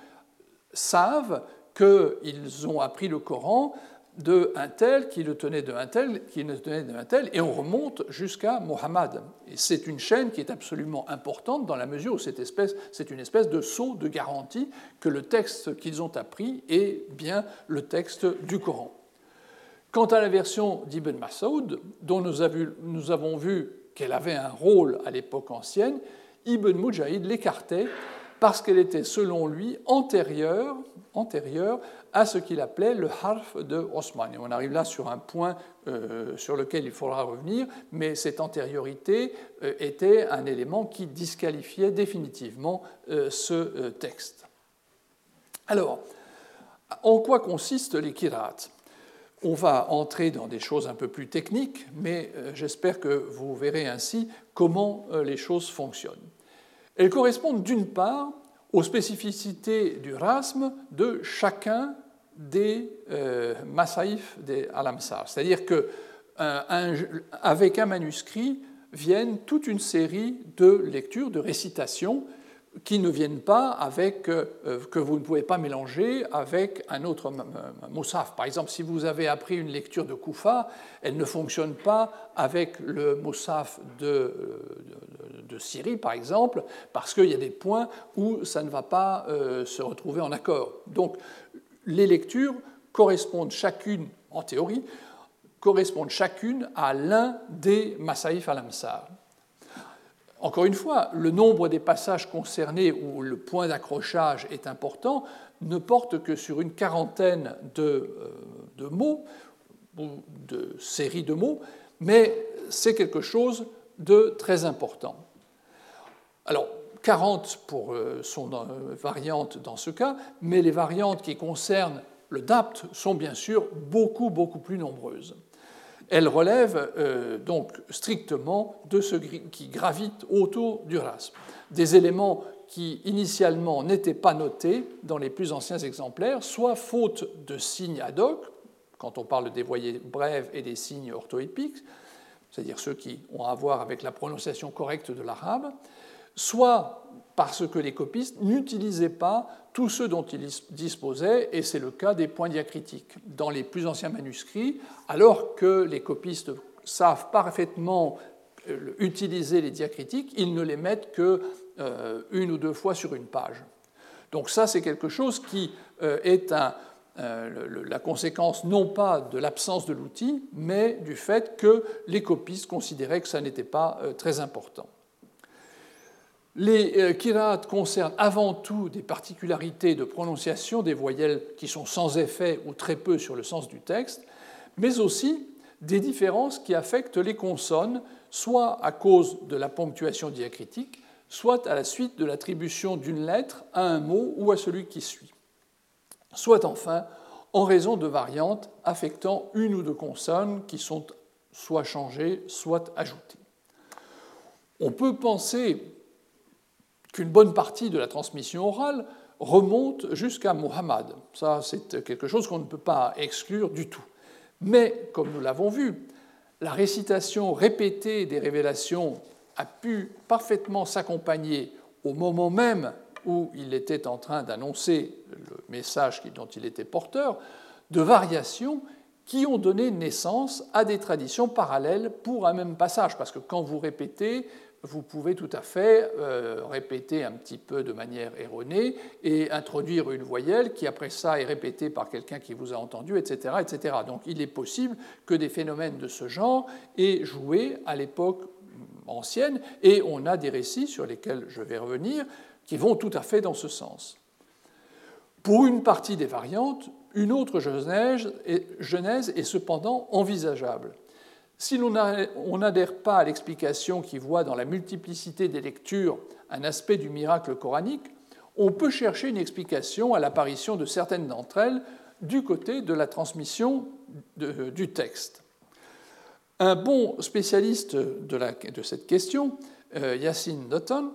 savent qu'ils ont appris le Coran de un tel qui le tenait de un tel qui le tenait de un tel et on remonte jusqu'à Mohammed. Et c'est une chaîne qui est absolument importante dans la mesure où cette espèce, c'est une espèce de saut de garantie que le texte qu'ils ont appris est bien le texte du Coran. Quant à la version d'Ibn Masoud, dont nous avons vu qu'elle avait un rôle à l'époque ancienne, Ibn Mujahid l'écartait parce qu'elle était, selon lui, antérieure, antérieure à ce qu'il appelait le harf de Osman. Et on arrive là sur un point euh, sur lequel il faudra revenir, mais cette antériorité euh, était un élément qui disqualifiait définitivement euh, ce texte. Alors, en quoi consistent les kirats on va entrer dans des choses un peu plus techniques, mais j'espère que vous verrez ainsi comment les choses fonctionnent. Elles correspondent d'une part aux spécificités du rasme de chacun des euh, masaïfs des Alamsar. C'est-à-dire qu'avec un, un manuscrit viennent toute une série de lectures, de récitations qui ne viennent pas avec, euh, que vous ne pouvez pas mélanger avec un autre moussaf. Par exemple, si vous avez appris une lecture de Koufa, elle ne fonctionne pas avec le moussaf de, de, Syrie, par exemple, parce qu'il y a des points où ça ne va pas euh, se retrouver en accord. Donc, les lectures correspondent chacune, en théorie, correspondent chacune à l'un des Masaïf al-Amsar. Encore une fois, le nombre des passages concernés où le point d'accrochage est important ne porte que sur une quarantaine de, euh, mots, ou de séries de mots, mais c'est quelque chose de très important. Alors, 40 pour euh, son euh, variante dans ce cas, mais les variantes qui concernent le DAPT sont bien sûr beaucoup, beaucoup plus nombreuses. Elles relèvent euh, donc strictement de ce qui gravite autour du RAS. Des éléments qui initialement n'étaient pas notés dans les plus anciens exemplaires, soit faute de signes ad hoc, quand on parle des voyelles brèves et des signes orthoépiques, c'est-à-dire ceux qui ont à voir avec la prononciation correcte de l'arabe, soit parce que les copistes n'utilisaient pas tous ceux dont ils disposaient, et c'est le cas des points diacritiques. Dans les plus anciens manuscrits, alors que les copistes savent parfaitement euh, utiliser les diacritiques, ils ne les mettent que euh, une ou deux fois sur une page. Donc ça, c'est quelque chose qui euh, est la conséquence non pas de l'absence de l'outil, mais du fait que les copistes considéraient que ça n'était pas très important. Les euh, kirats concernent avant tout des particularités de prononciation des voyelles qui sont sans effet ou très peu sur le sens du texte, mais aussi des différences qui affectent les consonnes, soit à cause de la ponctuation diacritique, soit à la suite de l'attribution d'une lettre à un mot ou à celui qui suit, soit enfin en raison de variantes affectant une ou deux consonnes qui sont soit changées, soit ajoutées. On peut penser qu'une bonne partie de la transmission orale remonte jusqu'à Muhammad. Ça, c'est quelque chose qu'on ne peut pas exclure du tout. Mais, comme nous l'avons vu, la récitation répétée des révélations a pu parfaitement s'accompagner au moment même où il était en train d'annoncer le message dont il était porteur, de variations qui ont donné naissance à des traditions parallèles pour un même passage. Parce que quand vous répétez, vous pouvez tout à fait euh, répéter un petit peu de manière erronée et introduire une voyelle qui, après ça, est répétée par quelqu'un qui vous a entendu, etc., etc. Donc il est possible que des phénomènes de ce genre aient joué à l'époque ancienne, et on a des récits sur lesquels je vais revenir qui vont tout à fait dans ce sens. Pour une partie des variantes, une autre genèse est cependant envisageable. Si l'on n'adhère pas à l'explication qui voit dans la multiplicité des lectures un aspect du miracle coranique, on peut chercher une explication à l'apparition de certaines d'entre elles du côté de la transmission du texte. Un bon spécialiste de, cette question, euh, Yacine Dutton,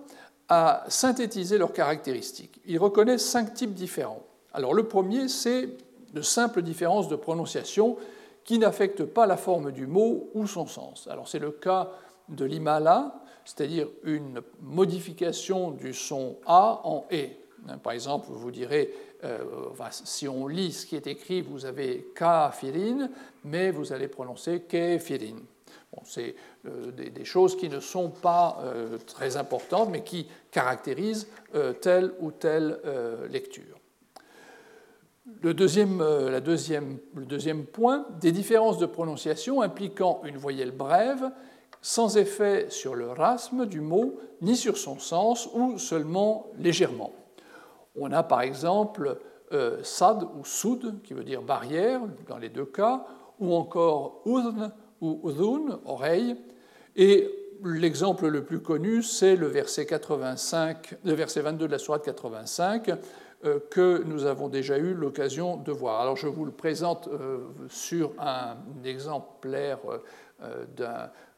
a synthétisé leurs caractéristiques. Il reconnaît cinq types différents. Alors le premier, c'est de simples différences de prononciation qui n'affecte pas la forme du mot ou son sens. Alors c'est le cas de l'imala, c'est-à-dire une modification du son A en E. Par exemple, vous direz, euh, si on lit ce qui est écrit, vous avez kafirin, mais vous allez prononcer kefirin. Bon, c'est euh, des, choses qui ne sont pas euh, très importantes, mais qui caractérisent telle ou telle lecture. Le deuxième, euh, le deuxième point, des différences de prononciation impliquant une voyelle brève sans effet sur le rasme du mot ni sur son sens ou seulement légèrement. On a par exemple euh, sad ou soud, qui veut dire barrière dans les deux cas, ou encore udn ou udun, oreille. Et l'exemple le plus connu, c'est le verset, 85, le verset 22 de la sourate 85, euh, que nous avons déjà eu l'occasion de voir. Alors je vous le présente euh, sur un exemplaire euh,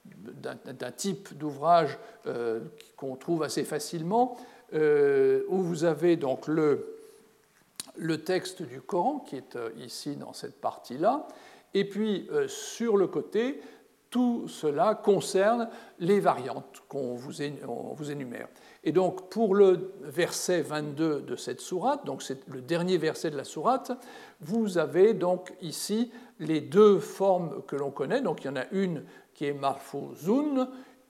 d'un type d'ouvrage qu'on trouve assez facilement, où vous avez donc le, le texte du Coran qui est ici dans cette partie-là, et puis sur le côté, tout cela concerne les variantes qu'on vous, énumère. Et donc, pour le verset 22 de cette sourate, donc c'est le dernier verset de la sourate, vous avez donc ici les deux formes que l'on connaît. Donc, il y en a une qui est marfouzun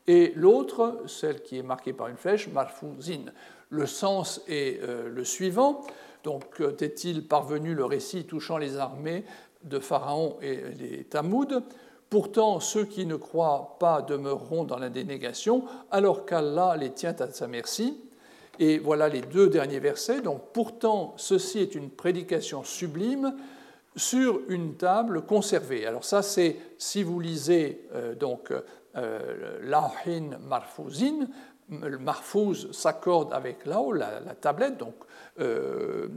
et l'autre, celle qui est marquée par une flèche, marfouzin. Le sens est euh, le suivant. Donc, est-il parvenu le récit touchant les armées de Pharaon et les Tamouds? Pourtant, ceux qui ne croient pas demeureront dans la dénégation, alors qu'Allah les tient à sa merci. Et voilà les deux derniers versets. Donc, pourtant, ceci est une prédication sublime sur une table conservée. Alors ça, c'est si vous lisez euh, donc euh, Lahin Marfouzin, Marfouz s'accorde avec Lao, la, la, tablette, donc euh,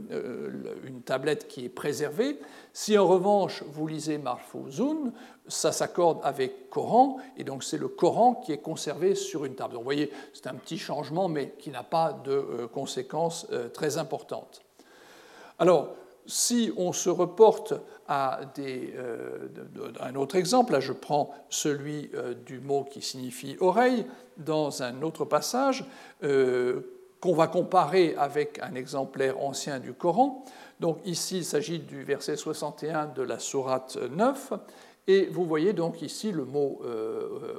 une tablette qui est préservée. Si en revanche vous lisez Marfouzun, ça s'accorde avec Coran, et donc c'est le Coran qui est conservé sur une table. Donc vous voyez, c'est un petit changement, mais qui n'a pas de conséquences très importantes. Alors, si on se reporte à euh, un autre exemple, là je prends celui euh, du mot qui signifie oreille dans un autre passage euh, qu'on va comparer avec un exemplaire ancien du Coran. Donc ici il s'agit du verset 61 de la sourate 9 et vous voyez donc ici le mot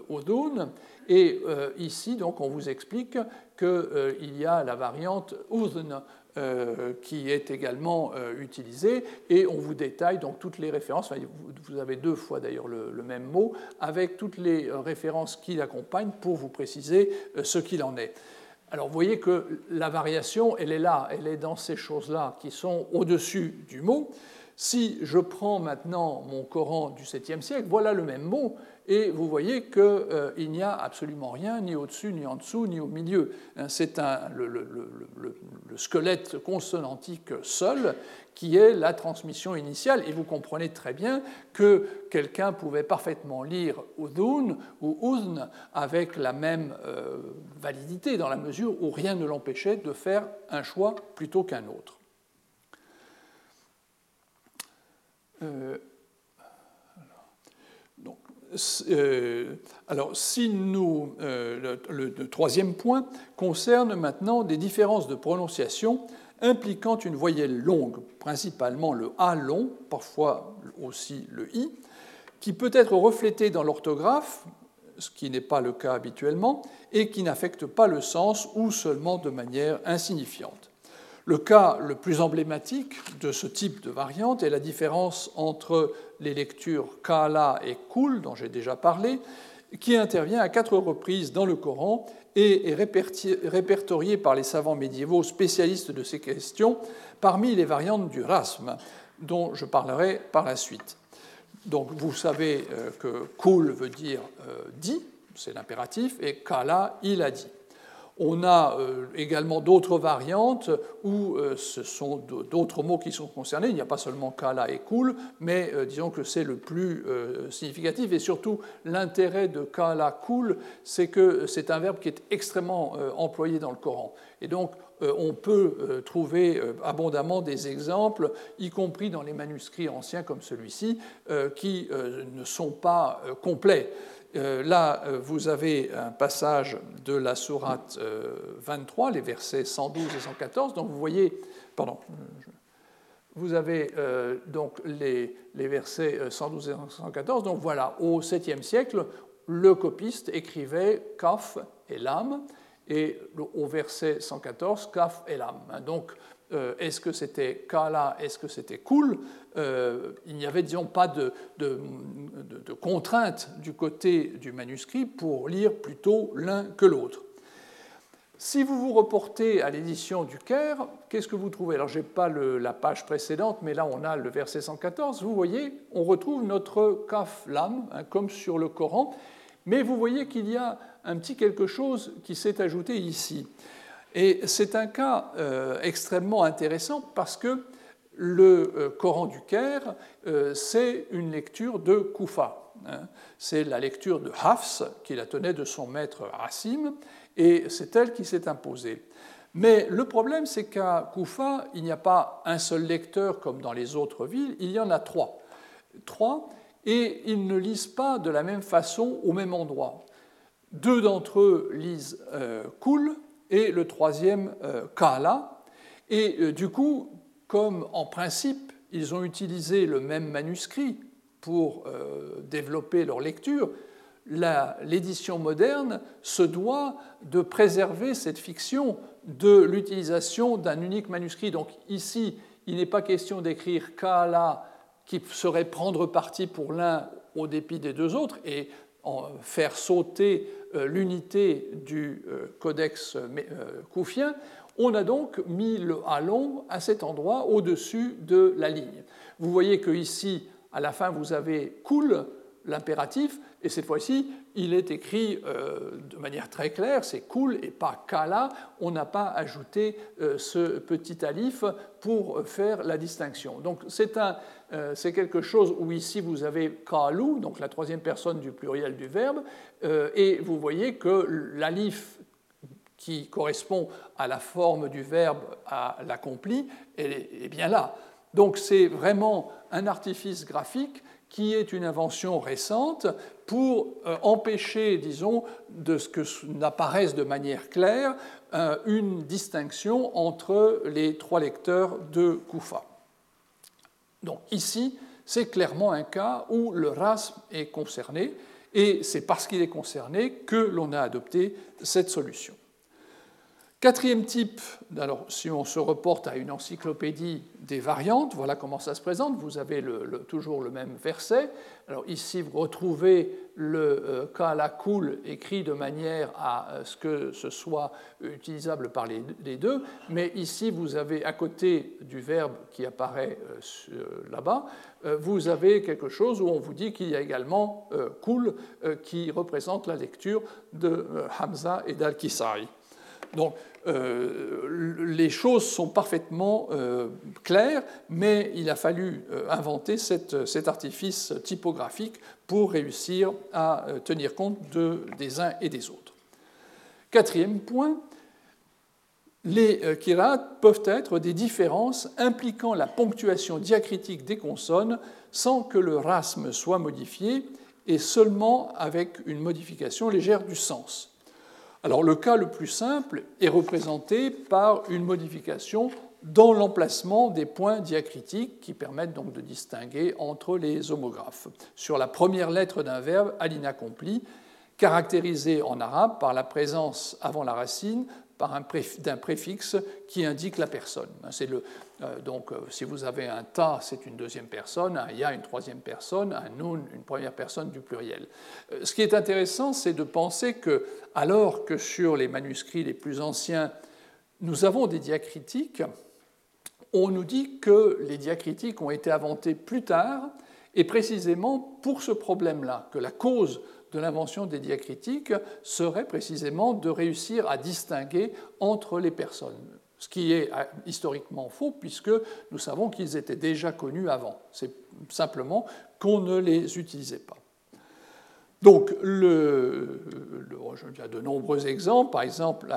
odun et ici donc on vous explique qu'il y a la variante udn euh, qui est également euh, utilisé, et on vous détaille donc toutes les références, vous avez deux fois d'ailleurs le, même mot, avec toutes les références qui l'accompagnent pour vous préciser euh, ce qu'il en est. Alors vous voyez que la variation, elle est là, elle est dans ces choses-là qui sont au-dessus du mot. Si je prends maintenant mon Coran du 7e siècle, voilà le même mot, et vous voyez qu'il euh, n'y a absolument rien, ni au-dessus, ni en dessous, ni au milieu. Hein, c'est le, le, le, squelette consonantique seul qui est la transmission initiale. Et vous comprenez très bien que quelqu'un pouvait parfaitement lire udun ou uzn avec la même euh, validité, dans la mesure où rien ne l'empêchait de faire un choix plutôt qu'un autre. Euh, euh, alors, si nous, euh, le, troisième point concerne maintenant des différences de prononciation impliquant une voyelle longue, principalement le A long, parfois aussi le I, qui peut être reflété dans l'orthographe, ce qui n'est pas le cas habituellement, et qui n'affecte pas le sens ou seulement de manière insignifiante. Le cas le plus emblématique de ce type de variante est la différence entre les lectures Kala et Kul, dont j'ai déjà parlé, qui intervient à quatre reprises dans le Coran et est répertoriée par les savants médiévaux spécialistes de ces questions parmi les variantes du rasm, dont je parlerai par la suite. Donc vous savez euh, que Kul veut dire euh, dit, c'est l'impératif, et Kala, il a dit. On a euh, également d'autres variantes où euh, ce sont d'autres mots qui sont concernés. Il n'y a pas seulement kala et cool, mais euh, disons que c'est le plus significatif. Et surtout, l'intérêt de kala cool, c'est que c'est un verbe qui est extrêmement employé dans le Coran. Et donc, on peut trouver abondamment des exemples, y compris dans les manuscrits anciens comme celui-ci, qui ne sont pas complets. Euh, là, euh, vous avez un passage de la sourate 23, euh, les versets 112 et 114. Donc vous voyez, pardon, vous avez donc les, versets 112 et 114. Donc voilà, au 7e siècle, le copiste écrivait kaf et lam, et au verset 114, kaf et lam. Donc euh, est-ce que c'était Kala, est-ce que c'était Cool euh, Il n'y avait, disons, pas de, de, contrainte du côté du manuscrit pour lire plutôt l'un que l'autre. Si vous vous reportez à l'édition du Caire, qu'est-ce que vous trouvez? Alors, je n'ai pas la page précédente, mais là, on a le verset 114. Vous voyez, on retrouve notre kaf lam, hein, comme sur le Coran, mais vous voyez qu'il y a un petit quelque chose qui s'est ajouté ici. Et c'est un cas euh, extrêmement intéressant parce que le euh, Coran du Caire, euh, c'est une lecture de Koufa. Hein. C'est la lecture de Hafs, qui la tenait de son maître Hassim, et c'est elle qui s'est imposée. Mais le problème, c'est qu'à Koufa, il n'y a pas un seul lecteur comme dans les autres villes, il y en a trois. Trois, et ils ne lisent pas de la même façon au même endroit. Deux d'entre eux lisent euh, Koul, et le troisième euh, Kala. Et euh, du coup, comme en principe, ils ont utilisé le même manuscrit pour euh, développer leur lecture, l'édition moderne se doit de préserver cette fiction de l'utilisation d'un unique manuscrit. Donc ici, il n'est pas question d'écrire Kala qui serait prendre parti pour l'un au dépit des deux autres et faire sauter euh, l'unité du euh, codex euh, koufien, on a donc mis le halon à cet endroit au-dessus de la ligne. Vous voyez que ici, à la fin, vous avez cool, l'impératif, et cette fois-ci, il est écrit de manière très claire, c'est cool et pas kala. On n'a pas ajouté ce petit alif pour faire la distinction. Donc c'est euh, quelque chose où ici vous avez kalu, donc la troisième personne du pluriel du verbe, euh, et vous voyez que l'alif qui correspond à la forme du verbe à l'accompli est bien là. Donc c'est vraiment un artifice graphique qui est une invention récente pour euh, empêcher, disons, de ce que n'apparaisse de manière claire une distinction entre les trois lecteurs de Koufa. Donc ici, c'est clairement un cas où le RASM est concerné, et c'est parce qu'il est concerné que l'on a adopté cette solution. Quatrième type, alors si on se reporte à une encyclopédie des variantes, voilà comment ça se présente. Vous avez toujours le même verset. Alors ici, vous retrouvez le euh, kala kul écrit de manière à euh, ce que ce soit utilisable par les, deux, mais ici, vous avez à côté du verbe qui apparaît euh, là-bas, vous avez quelque chose où on vous dit qu'il y a également kul qui représente la lecture de Hamza et d'Al-Kisai. Donc, euh, les choses sont parfaitement euh, claires, mais il a fallu euh, inventer cet artifice typographique pour réussir à tenir compte des uns et des autres. Quatrième point, les kirat peuvent être des différences impliquant la ponctuation diacritique des consonnes sans que le rasme soit modifié et seulement avec une modification légère du sens. Alors le cas le plus simple est représenté par une modification dans l'emplacement des points diacritiques qui permettent donc de distinguer entre les homographes. Sur la première lettre d'un verbe à l'inaccompli, caractérisé en arabe par la présence avant la racine d'un préfixe qui indique la personne. Le, euh, donc, euh, si vous avez un ta, c'est une deuxième personne, un ya, une troisième personne, un nun, une première personne du pluriel. Euh, ce qui est intéressant, c'est de penser que, alors que sur les manuscrits les plus anciens, nous avons des diacritiques, on nous dit que les diacritiques ont été inventés plus tard, et précisément pour ce problème-là, que la cause de l'invention des diacritiques serait précisément de réussir à distinguer entre les personnes. Ce qui est euh, historiquement faux, puisque nous savons qu'ils étaient déjà connus avant. C'est simplement qu'on ne les utilisait pas. Donc, il y a de nombreux exemples. Par exemple,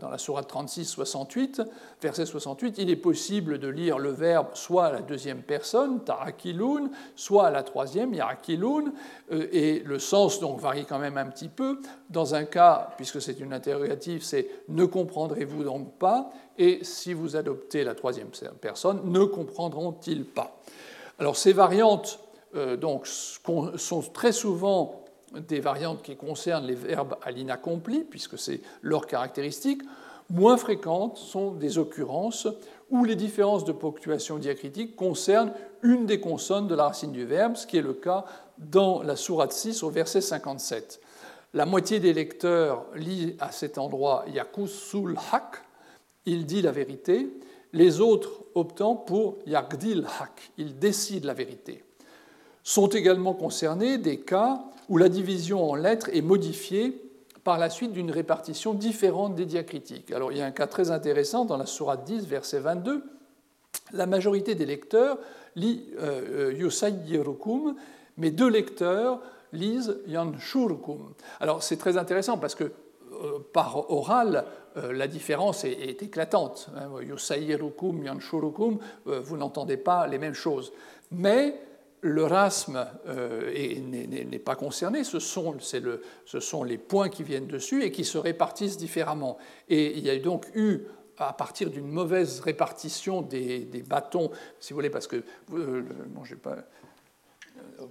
dans la Sourate 36, 68, verset 68, il est possible de lire le verbe soit à la deuxième personne, tarakilun, soit à la troisième, yarakilun, euh, et le sens donc varie quand même un petit peu. Dans un cas, puisque c'est une interrogative, c'est ne comprendrez-vous donc pas? Et si vous adoptez la troisième personne, ne comprendront-ils pas? Alors, ces variantes euh, donc, sont très souvent des variantes qui concernent les verbes à l'inaccompli, puisque c'est leur caractéristique. Moins fréquentes sont des occurrences où les différences de ponctuation diacritique concernent une des consonnes de la racine du verbe, ce qui est le cas dans la sourate 6 au verset 57. La moitié des lecteurs lit à cet endroit Yakusul Hak, il dit la vérité, les autres optant pour Yakdil Hak, il décide la vérité. Sont également concernés des cas où la division en lettres est modifiée par la suite d'une répartition différente des diacritiques. Alors il y a un cas très intéressant dans la Sourate 10, verset 22. La majorité des lecteurs lit euh, Yusay mais deux lecteurs lisent Yanshurukum. Alors c'est très intéressant parce que euh, par oral, euh, la différence est, éclatante. Yusay Yerukum, Yanshurukum, vous n'entendez pas les mêmes choses. Mais le rasme euh, n'est pas concerné, ce sont, le, ce sont, les points qui viennent dessus et qui se répartissent différemment. Et il y a donc eu, à partir d'une mauvaise répartition des, bâtons, si vous voulez, parce que euh, bon, pas,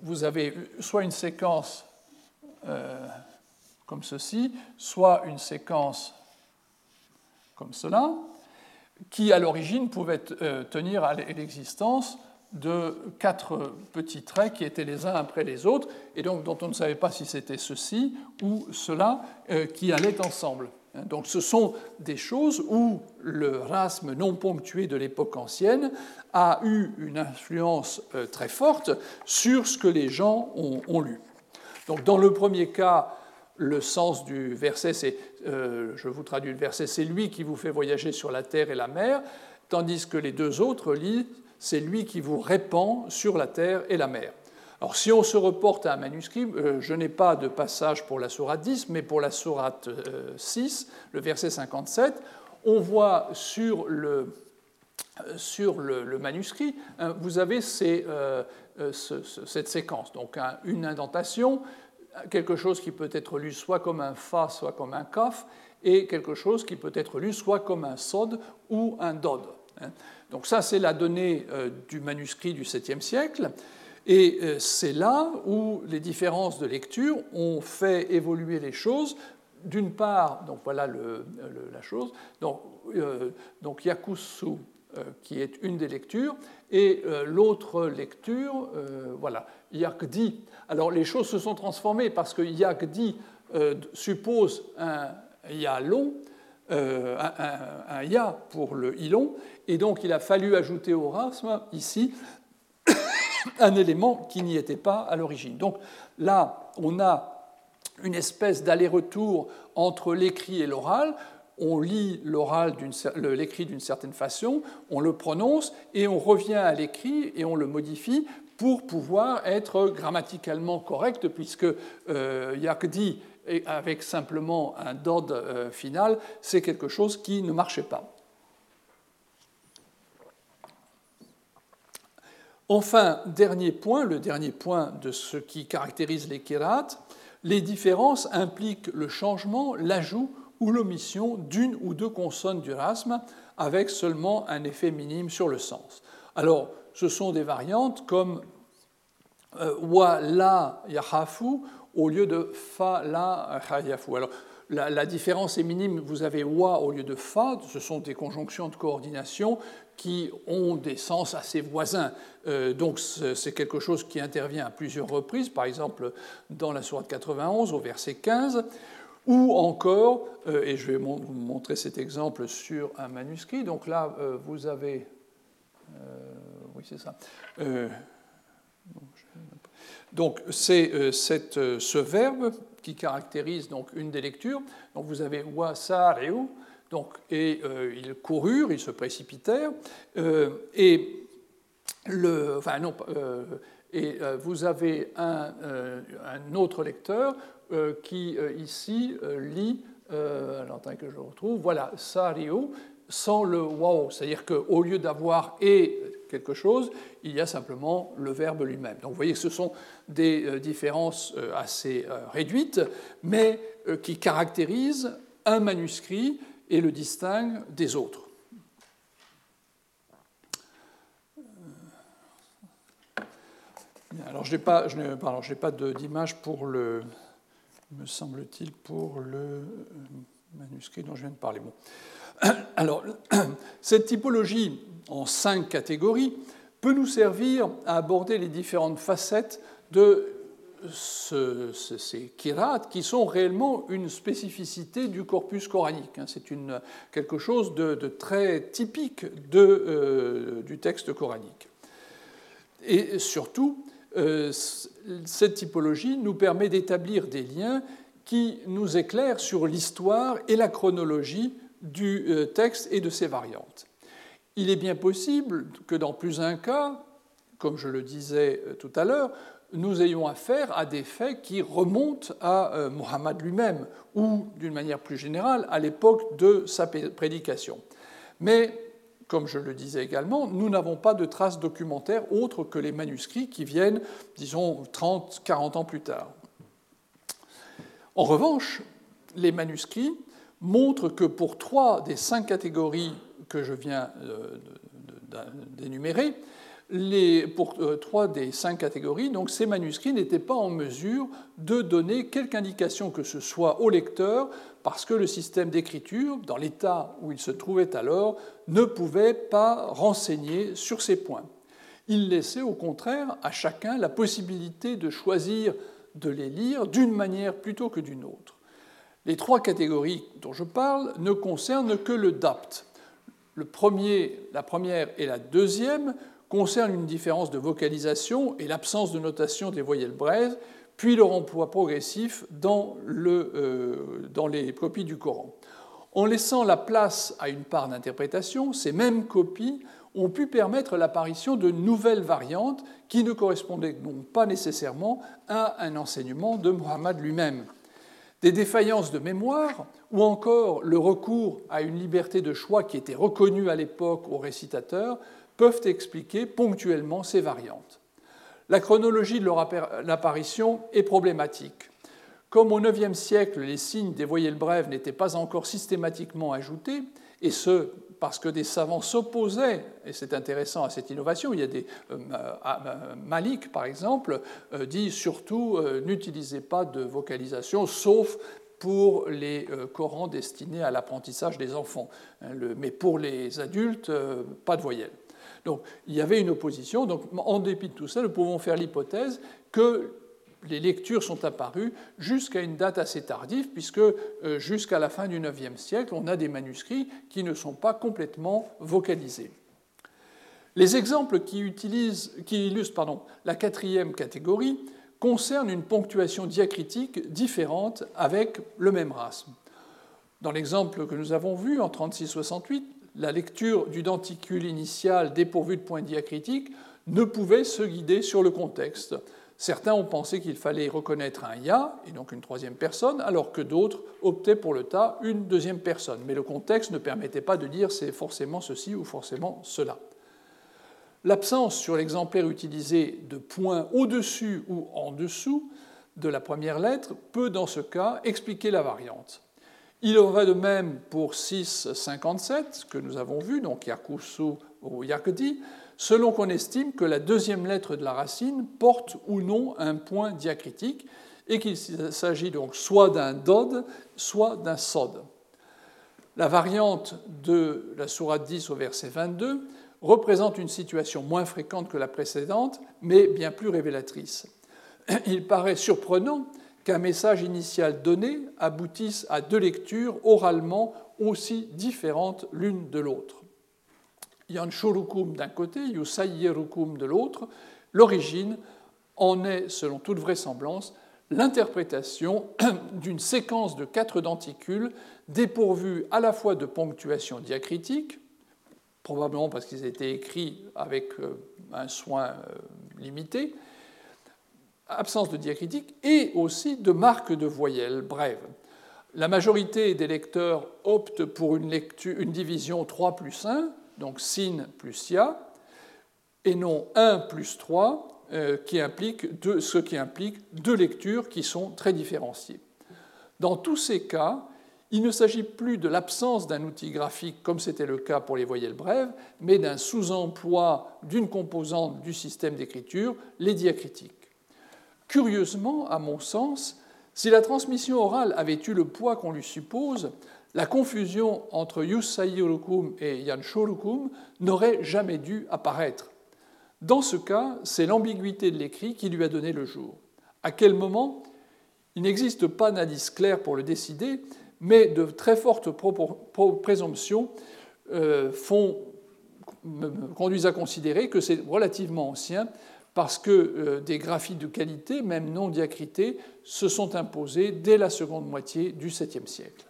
vous avez soit une séquence euh, comme ceci, soit une séquence comme cela, qui à l'origine pouvait tenir à l'existence de quatre petits traits qui étaient les uns après les autres, et donc dont on ne savait pas si c'était ceci ou cela euh, qui allaient ensemble. Donc ce sont des choses où le rasme non ponctué de l'époque ancienne a eu une influence euh, très forte sur ce que les gens ont, lu. Donc dans le premier cas, le sens du verset, c'est, euh, je vous traduis le verset, c'est lui qui vous fait voyager sur la terre et la mer, tandis que les deux autres lisent, c'est lui qui vous répand sur la terre et la mer. Alors si on se reporte à un manuscrit, euh, je n'ai pas de passage pour la sourate 10, mais pour la sourate 6, le verset 57, on voit sur le, sur le, manuscrit, hein, vous avez euh, euh, cette séquence. Donc une indentation, quelque chose qui peut être lu soit comme un fa, soit comme un kaf, et quelque chose qui peut être lu soit comme un sod ou un dod. Hein. Donc ça, c'est la donnée euh, du manuscrit du 7e siècle. Et c'est là où les différences de lecture ont fait évoluer les choses. D'une part, donc voilà la chose, donc, donc Yakusu euh, qui est une des lectures, et euh, l'autre lecture, euh, voilà, Yakdi. Alors les choses se sont transformées parce que Yakdi suppose un Ya long, un, Ya pour le ilon, et donc il a fallu ajouter au rasme ici [coughs] un élément qui n'y était pas à l'origine. Donc là, on a une espèce d'aller-retour entre l'écrit et l'oral on lit l'oral, l'écrit d'une certaine façon, on le prononce et on revient à l'écrit et on le modifie pour pouvoir être grammaticalement correct, puisque euh, yakdi avec simplement un dod euh, final, c'est quelque chose qui ne marchait pas. Enfin, dernier point, le dernier point de ce qui caractérise les kérats, les différences impliquent le changement, l'ajout ou l'omission d'une ou deux consonnes du rasme avec seulement un effet minime sur le sens. Alors, ce sont des variantes comme euh, wa la yahafu au lieu de fa la yahafu. Alors, la, différence est minime, vous avez wa au lieu de fa, ce sont des conjonctions de coordination qui ont des sens assez voisins. Euh, donc c'est quelque chose qui intervient à plusieurs reprises, par exemple dans la sourate 91 au verset 15, ou encore, euh, et je vais vous montrer cet exemple sur un manuscrit, donc là, vous avez... Euh, oui, c'est ça. donc c'est ce verbe qui caractérise donc une des lectures. Donc vous avez wa donc et ils coururent, ils se précipitèrent, et le, enfin non, et vous avez un, un autre lecteur euh, qui euh, ici euh, lit, alors que je retrouve, voilà, Sario, sans le wow, c'est-à-dire qu'au lieu d'avoir et quelque chose, il y a simplement le verbe lui-même. Donc vous voyez que ce sont des différences assez réduites, mais qui caractérisent un manuscrit et le distinguent des autres. Alors je n'ai pas, pas d'image pour le, me semble-t-il, pour le euh, manuscrit dont je viens de parler. Bon. [coughs] Alors, [coughs] cette typologie en cinq catégories peut nous servir à aborder les différentes facettes de ces kirats qui sont réellement une spécificité du corpus coranique. Hein. C'est quelque chose de, très typique euh, du texte coranique. Et surtout, euh, cette typologie nous permet d'établir des liens qui nous éclairent sur l'histoire et la chronologie du euh, texte et de ses variantes. Il est bien possible que dans plus d'un cas, comme je le disais euh, tout à l'heure, nous ayons affaire à des faits qui remontent à Mohammed lui-même ou, d'une manière plus générale, à l'époque de sa prédication. Mais comme je le disais également, nous n'avons pas de traces documentaires autres que les manuscrits qui viennent, disons, 30, 40 ans plus tard. En revanche, les manuscrits montrent que pour trois des cinq catégories que je viens euh, d'énumérer, pour euh, trois des cinq catégories, donc ces manuscrits n'étaient pas en mesure de donner quelque indication que ce soit au lecteur, parce que le système d'écriture, dans l'état où il se trouvait alors, ne pouvait pas renseigner sur ces points. Il laissait au contraire à chacun la possibilité de choisir de les lire d'une manière plutôt que d'une autre. Les trois catégories dont je parle ne concernent que le DAPT. La première et la deuxième concernent une différence de vocalisation et l'absence de notation des voyelles brèves, puis leur emploi progressif euh, dans les copies du Coran. En laissant la place à une part d'interprétation, ces mêmes copies ont pu permettre l'apparition de nouvelles variantes qui ne correspondaient donc pas nécessairement à un enseignement de Muhammad lui-même. Des défaillances de mémoire ou encore le recours à une liberté de choix qui était reconnue à l'époque aux récitateurs peuvent expliquer ponctuellement ces variantes. La chronologie de leur apparition est problématique. Comme au IXe siècle, les signes des voyelles brèves n'étaient pas encore systématiquement ajoutés, et ce, parce que des savants s'opposaient, et c'est intéressant à cette innovation, il y a des... Euh, euh, Malik, par exemple, euh, dit surtout n'utilisez pas de vocalisation, sauf pour les Corans destinés à l'apprentissage des enfants. Hein, mais pour les adultes, pas de voyelles. Donc il y avait une opposition. Donc en dépit de tout ça, nous pouvons faire l'hypothèse que les lectures sont apparues jusqu'à une date assez tardive, puisque euh, jusqu'à la fin du IXe siècle, on a des manuscrits qui ne sont pas complètement vocalisés. Les exemples qui, illustrent la quatrième catégorie concernent une ponctuation diacritique différente avec le même rasme. Dans l'exemple que nous avons vu en 36-68, la lecture du denticule initial dépourvu de point diacritique ne pouvait se guider sur le contexte. Certains ont pensé qu'il fallait reconnaître un ya, et donc une troisième personne, alors que d'autres optaient pour le ta, une deuxième personne. Mais le contexte ne permettait pas de dire c'est forcément ceci ou forcément cela. L'absence sur l'exemplaire utilisé de points au-dessus ou en dessous de la première lettre peut dans ce cas expliquer la variante. Il en va de même pour 657, que nous avons vu, donc Yakusu ou Yakdi, selon qu'on estime que la deuxième lettre de la racine porte ou non un point diacritique et qu'il s'agit donc soit d'un dod, soit d'un sod. La variante de la sourate 10 au verset 22 représente une situation moins fréquente que la précédente, mais bien plus révélatrice. [clears throat] Il paraît surprenant qu'un message initial donné aboutisse à deux lectures oralement aussi différentes l'une de l'autre. Yanshurukum d'un côté, Yusayyerukum de l'autre, l'origine en est, selon toute vraisemblance, l'interprétation [clears throat] d'une séquence de quatre denticules dépourvus à la fois de ponctuation diacritique, probablement parce qu'ils étaient écrits avec euh, un soin euh, limité, absence de diacritique, et aussi de marques de voyelles brèves. La majorité des lecteurs optent pour une, une division 3 plus 1, donc sin plus ya, et non 1 plus 3, euh, ce qui implique deux lectures qui sont très différenciées. Dans tous ces cas, il ne s'agit plus de l'absence d'un outil graphique comme c'était le cas pour les voyelles brèves, mais d'un sous-emploi d'une composante du système d'écriture, les diacritiques. Curieusement, à mon sens, si la transmission orale avait eu le poids qu'on lui suppose, la confusion entre Yusayirukum et Yanshurukum n'aurait jamais dû apparaître. Dans ce cas, c'est l'ambiguïté de l'écrit qui lui a donné le jour. À quel moment? Il n'existe pas d'indice clair pour le décider, mais de très fortes présomptions euh, conduisent à considérer que c'est relativement ancien parce que euh, des graphies de qualité, même non diacritées, se sont imposées dès la seconde moitié du 7e siècle.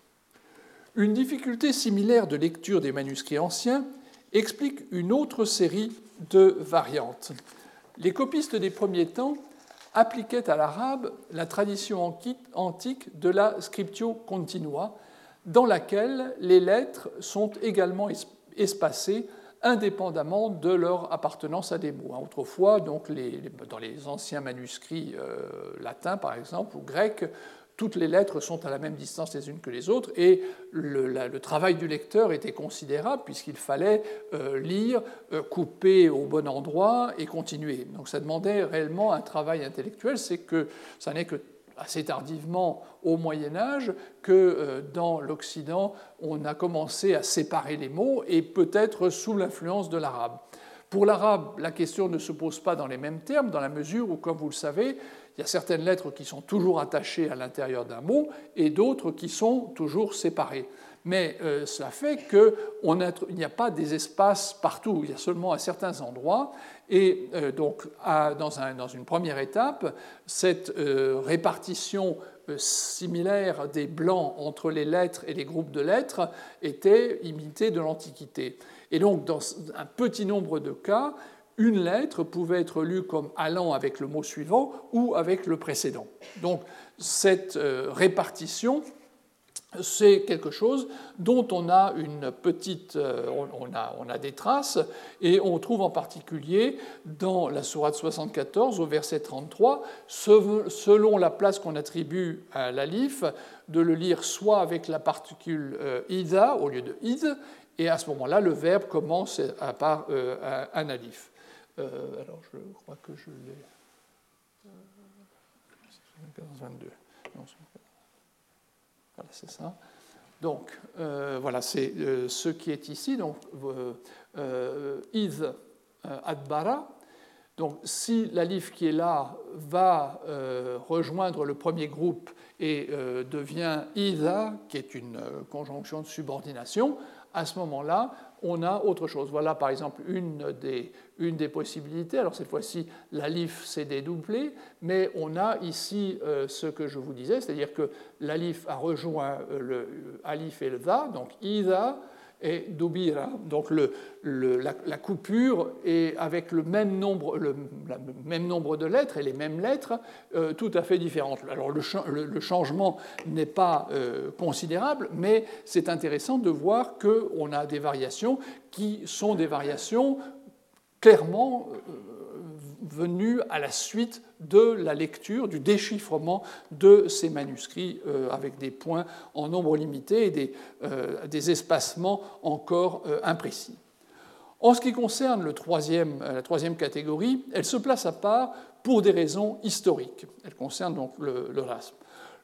Une difficulté similaire de lecture des manuscrits anciens explique une autre série de variantes. Les copistes des premiers temps appliquaient à l'arabe la tradition antique de la scriptio continua, dans laquelle les lettres sont également espacées indépendamment de leur appartenance à des mots. Autrefois, dans les anciens manuscrits euh, latins, par exemple, ou grecs, toutes les lettres sont à la même distance les unes que les autres, et le, travail du lecteur était considérable puisqu'il fallait euh, lire, euh, couper au bon endroit et continuer. Donc ça demandait réellement un travail intellectuel, c'est que ça n'est que assez tardivement au Moyen Âge que euh, dans l'Occident on a commencé à séparer les mots et peut-être sous l'influence de l'arabe. Pour l'arabe, la question ne se pose pas dans les mêmes termes, dans la mesure où, comme vous le savez, il y a certaines lettres qui sont toujours attachées à l'intérieur d'un mot et d'autres qui sont toujours séparées. Mais euh, cela fait qu'il n'y a pas des espaces partout, il y a seulement à certains endroits. Et euh, donc, dans, une première étape, cette euh, répartition similaire des blancs entre les lettres et les groupes de lettres était imitée de l'Antiquité. Et donc, dans un petit nombre de cas, une lettre pouvait être lue comme allant avec le mot suivant ou avec le précédent. Donc, cette répartition c'est quelque chose dont on a une petite, euh, on a, on a, des traces, et on trouve en particulier dans la sourate 74 au verset 33, selon la place qu'on attribue à l'alif, de le lire soit avec la particule euh, ida au lieu de id, et à ce moment-là, le verbe commence par euh, un alif. Alors, je crois que je l'ai. 22. Voilà, c'est ça. Donc, euh, voilà, c'est euh, ce qui est ici. Donc, euh, id adbara. Donc, si l'alif qui est là va rejoindre le premier groupe et devient ida, qui est une conjonction de subordination, à ce moment-là, on a autre chose. Voilà par exemple une des, une des possibilités. Alors cette fois-ci, l'alif s'est dédoublé, mais on a ici euh, ce que je vous disais, c'est-à-dire que l'alif a rejoint euh, le et le va, donc ida et dubira. Donc la, coupure est avec le même, nombre, le, même nombre de lettres et les mêmes lettres euh, tout à fait différentes. Alors le, changement n'est pas euh, considérable, mais c'est intéressant de voir qu'on a des variations qui sont des variations clairement euh, venu à la suite de la lecture, du déchiffrement de ces manuscrits euh, avec des points en nombre limité et des, euh, espacements encore euh, imprécis. En ce qui concerne la troisième catégorie, elle se place à part pour des raisons historiques. Elle concerne donc le, le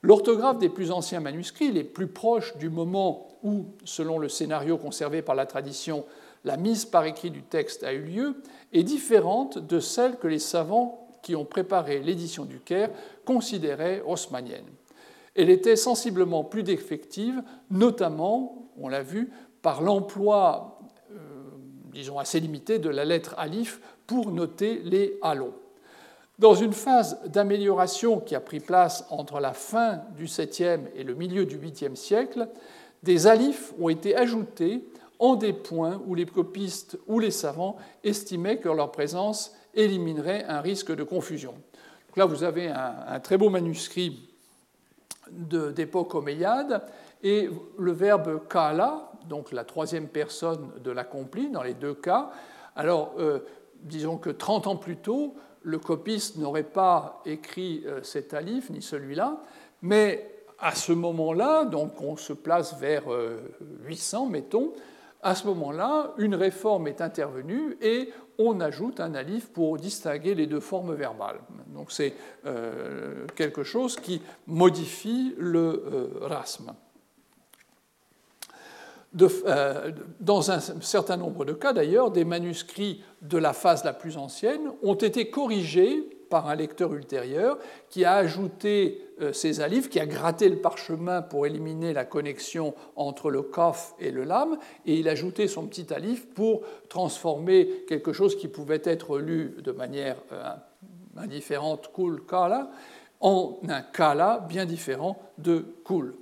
L'orthographe des plus anciens manuscrits, les plus proches du moment où, selon le scénario conservé par la tradition, la mise par écrit du texte a eu lieu, est différente de celle que les savants qui ont préparé l'édition du Caire considéraient haussmannienne. Elle était sensiblement plus défective, notamment, on l'a vu, par l'emploi, euh, disons assez limité, de la lettre alif pour noter les halons. Dans une phase d'amélioration qui a pris place entre la fin du 7e et le milieu du 8e siècle, des alifs ont été ajoutés en des points où les copistes ou les savants estimaient que leur présence éliminerait un risque de confusion. là, vous avez un, très beau manuscrit d'époque omeyyade, et le verbe kala, donc la troisième personne de l'accompli dans les deux cas. Alors, euh, disons que 30 ans plus tôt, le copiste n'aurait pas écrit euh, cet alif, ni celui-là, mais à ce moment-là, donc on se place vers 800, euh, mettons, à ce moment-là, une réforme est intervenue et on ajoute un alif pour distinguer les deux formes verbales. Donc c'est euh, quelque chose qui modifie le euh, rasme. Euh, dans un certain nombre de cas, d'ailleurs, des manuscrits de la phase la plus ancienne ont été corrigés par un lecteur ultérieur qui a ajouté euh, ces alifs, qui a gratté le parchemin pour éliminer la connexion entre le kaf et le lam, et il a ajouté son petit alif pour transformer quelque chose qui pouvait être lu de manière euh, indifférente, kul, kala, en un kala bien différent de kul.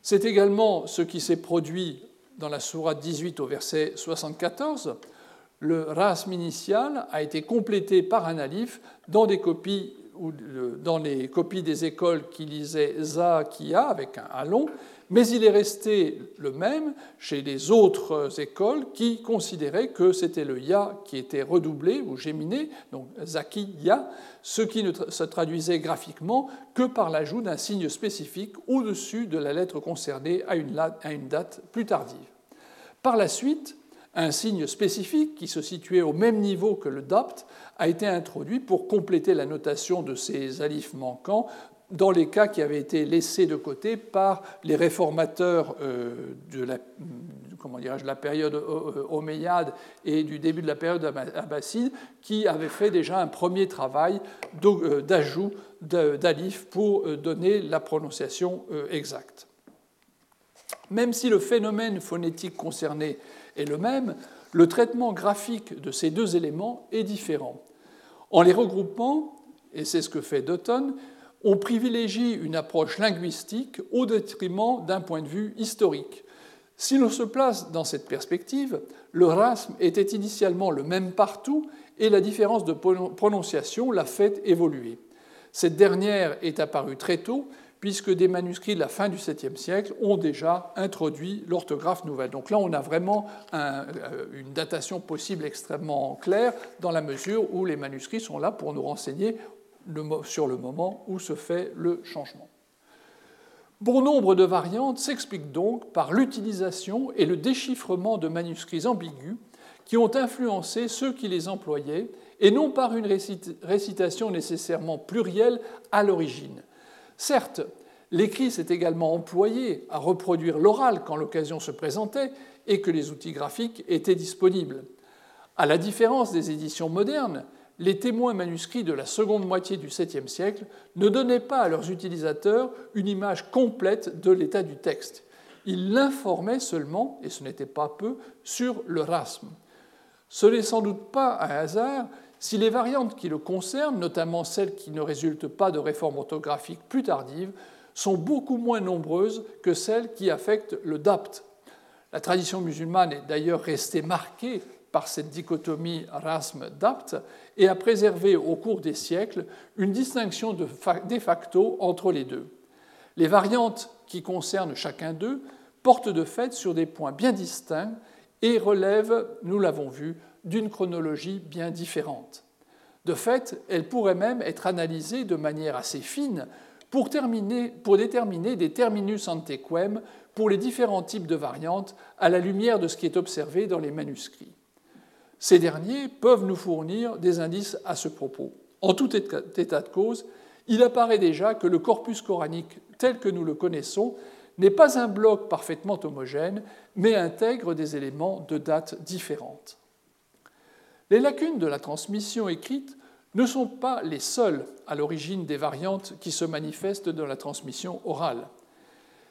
C'est également ce qui s'est produit dans la sourate 18 au verset 74, le rasm initial a été complété par un alif dans des copies ou dans les copies des écoles qui lisaient za kia avec un alon, mais il est resté le même chez les autres écoles qui considéraient que c'était le ya qui était redoublé ou géminé, donc zaki ya, ce qui ne se traduisait graphiquement que par l'ajout d'un signe spécifique au-dessus de la lettre concernée à une date plus tardive. Par la suite, un signe spécifique qui se situait au même niveau que le dapt a été introduit pour compléter la notation de ces alifs manquants dans les cas qui avaient été laissés de côté par les réformateurs de la, période omeyyade et du début de la période abbasside, qui avaient fait déjà un premier travail d'ajout d'alif pour donner la prononciation exacte. Même si le phénomène phonétique concerné est le même, le traitement graphique de ces deux éléments est différent. En les regroupant, et c'est ce que fait Dutton, on privilégie une approche linguistique au détriment d'un point de vue historique. Si l'on se place dans cette perspective, le rasme était initialement le même partout et la différence de prononciation l'a fait évoluer. Cette dernière est apparue très tôt puisque des manuscrits de la fin du 7e siècle ont déjà introduit l'orthographe nouvelle. Donc là, on a vraiment euh, une datation possible extrêmement claire, dans la mesure où les manuscrits sont là pour nous renseigner sur le moment où se fait le changement. Bon nombre de variantes s'expliquent donc par l'utilisation et le déchiffrement de manuscrits ambigus qui ont influencé ceux qui les employaient, et non par une récitation nécessairement plurielle à l'origine. Certes, l'écrit s'est également employé à reproduire l'oral quand l'occasion se présentait et que les outils graphiques étaient disponibles. À la différence des éditions modernes, les témoins manuscrits de la seconde moitié du 7e siècle ne donnaient pas à leurs utilisateurs une image complète de l'état du texte. Ils l'informaient seulement, et ce n'était pas peu, sur le rasme. Ce n'est sans doute pas un hasard si les variantes qui le concernent, notamment celles qui ne résultent pas de réformes orthographiques plus tardives, sont beaucoup moins nombreuses que celles qui affectent le dapt. La tradition musulmane est d'ailleurs restée marquée par cette dichotomie rasm-dapt et a préservé au cours des siècles une distinction de facto entre les deux. Les variantes qui concernent chacun d'eux portent de fait sur des points bien distincts et relèvent, nous l'avons vu, d'une chronologie bien différente. De fait, elle pourrait même être analysée de manière assez fine pour, déterminer des terminus antequem pour les différents types de variantes à la lumière de ce qui est observé dans les manuscrits. Ces derniers peuvent nous fournir des indices à ce propos. En tout état de cause, il apparaît déjà que le corpus coranique tel que nous le connaissons n'est pas un bloc parfaitement homogène, mais intègre des éléments de dates différentes. Les lacunes de la transmission écrite ne sont pas les seules à l'origine des variantes qui se manifestent dans la transmission orale.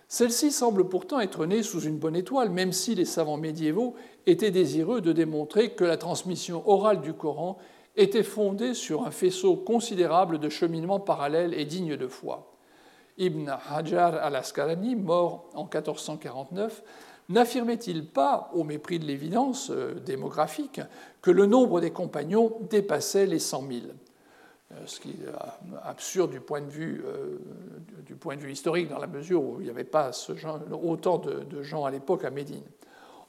Celle-ci semble pourtant être née sous une bonne étoile, même si les savants médiévaux étaient désireux de démontrer que la transmission orale du Coran était fondée sur un faisceau considérable de cheminements parallèles et dignes de foi. Ibn Hajar al-Asqalani, mort en 1449, n'affirmait-il pas, au mépris de l'évidence euh, démographique, que le nombre des compagnons dépassait les 100 000 euh, ce qui est euh, absurde du point de vue, du point de vue historique, dans la mesure où il n'y avait pas autant de, gens à l'époque à Médine.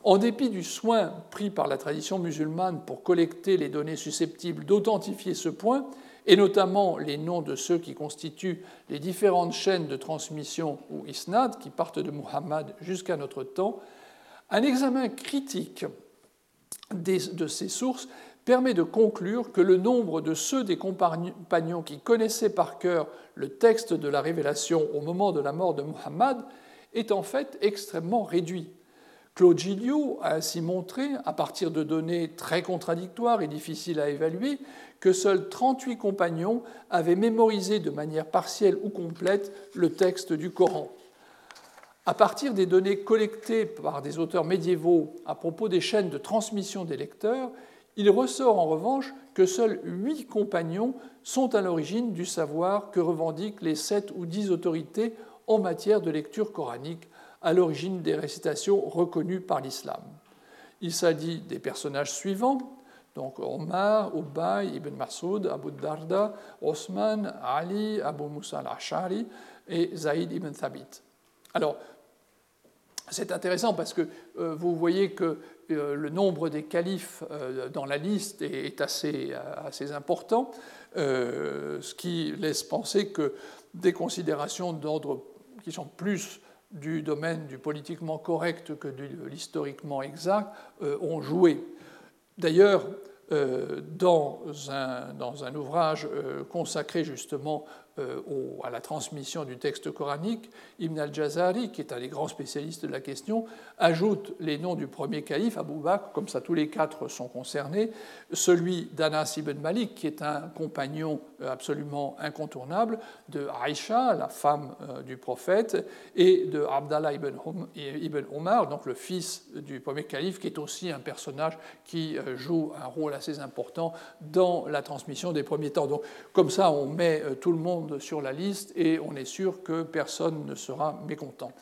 En dépit du soin pris par la tradition musulmane pour collecter les données susceptibles d'authentifier ce point, et notamment les noms de ceux qui constituent les différentes chaînes de transmission ou isnad qui partent de Muhammad jusqu'à notre temps, un examen critique de ces sources permet de conclure que le nombre de ceux des compagnons qui connaissaient par cœur le texte de la révélation au moment de la mort de Muhammad est en fait extrêmement réduit. Claude Gilliot a ainsi montré, à partir de données très contradictoires et difficiles à évaluer, que seuls 38 compagnons avaient mémorisé de manière partielle ou complète le texte du Coran. À partir des données collectées par des auteurs médiévaux à propos des chaînes de transmission des lecteurs, il ressort en revanche que seuls huit compagnons sont à l'origine du savoir que revendiquent les sept ou dix autorités en matière de lecture coranique, à l'origine des récitations reconnues par l'islam. Il s'agit des personnages suivants donc Omar, Ubay, Ibn Masoud, Abu Darda, Osman, Ali, Abu Musa al-Ashari et Zaïd ibn Thabit. Alors, c'est intéressant parce que euh, vous voyez que euh, le nombre des califes euh, dans la liste est, assez, assez important, ce qui laisse penser que des considérations d'ordre qui sont plus du domaine du politiquement correct que de l'historiquement exact ont joué. D'ailleurs, euh, dans un, ouvrage euh, consacré justement euh, à la transmission du texte coranique, Ibn al-Jazari, qui est un des grands spécialistes de la question, ajoute les noms du premier calife, Abou Bakr, comme ça tous les quatre sont concernés, celui d'Anas ibn Malik, qui est un compagnon euh, absolument incontournable, de Aïcha, la femme euh, du prophète, et de Abdallah ibn Omar, donc le fils du premier calife, qui est aussi un personnage qui joue un rôle assez important dans la transmission des premiers temps. Donc, comme ça, on met tout le monde sur la liste et on est sûr que personne ne sera mécontent.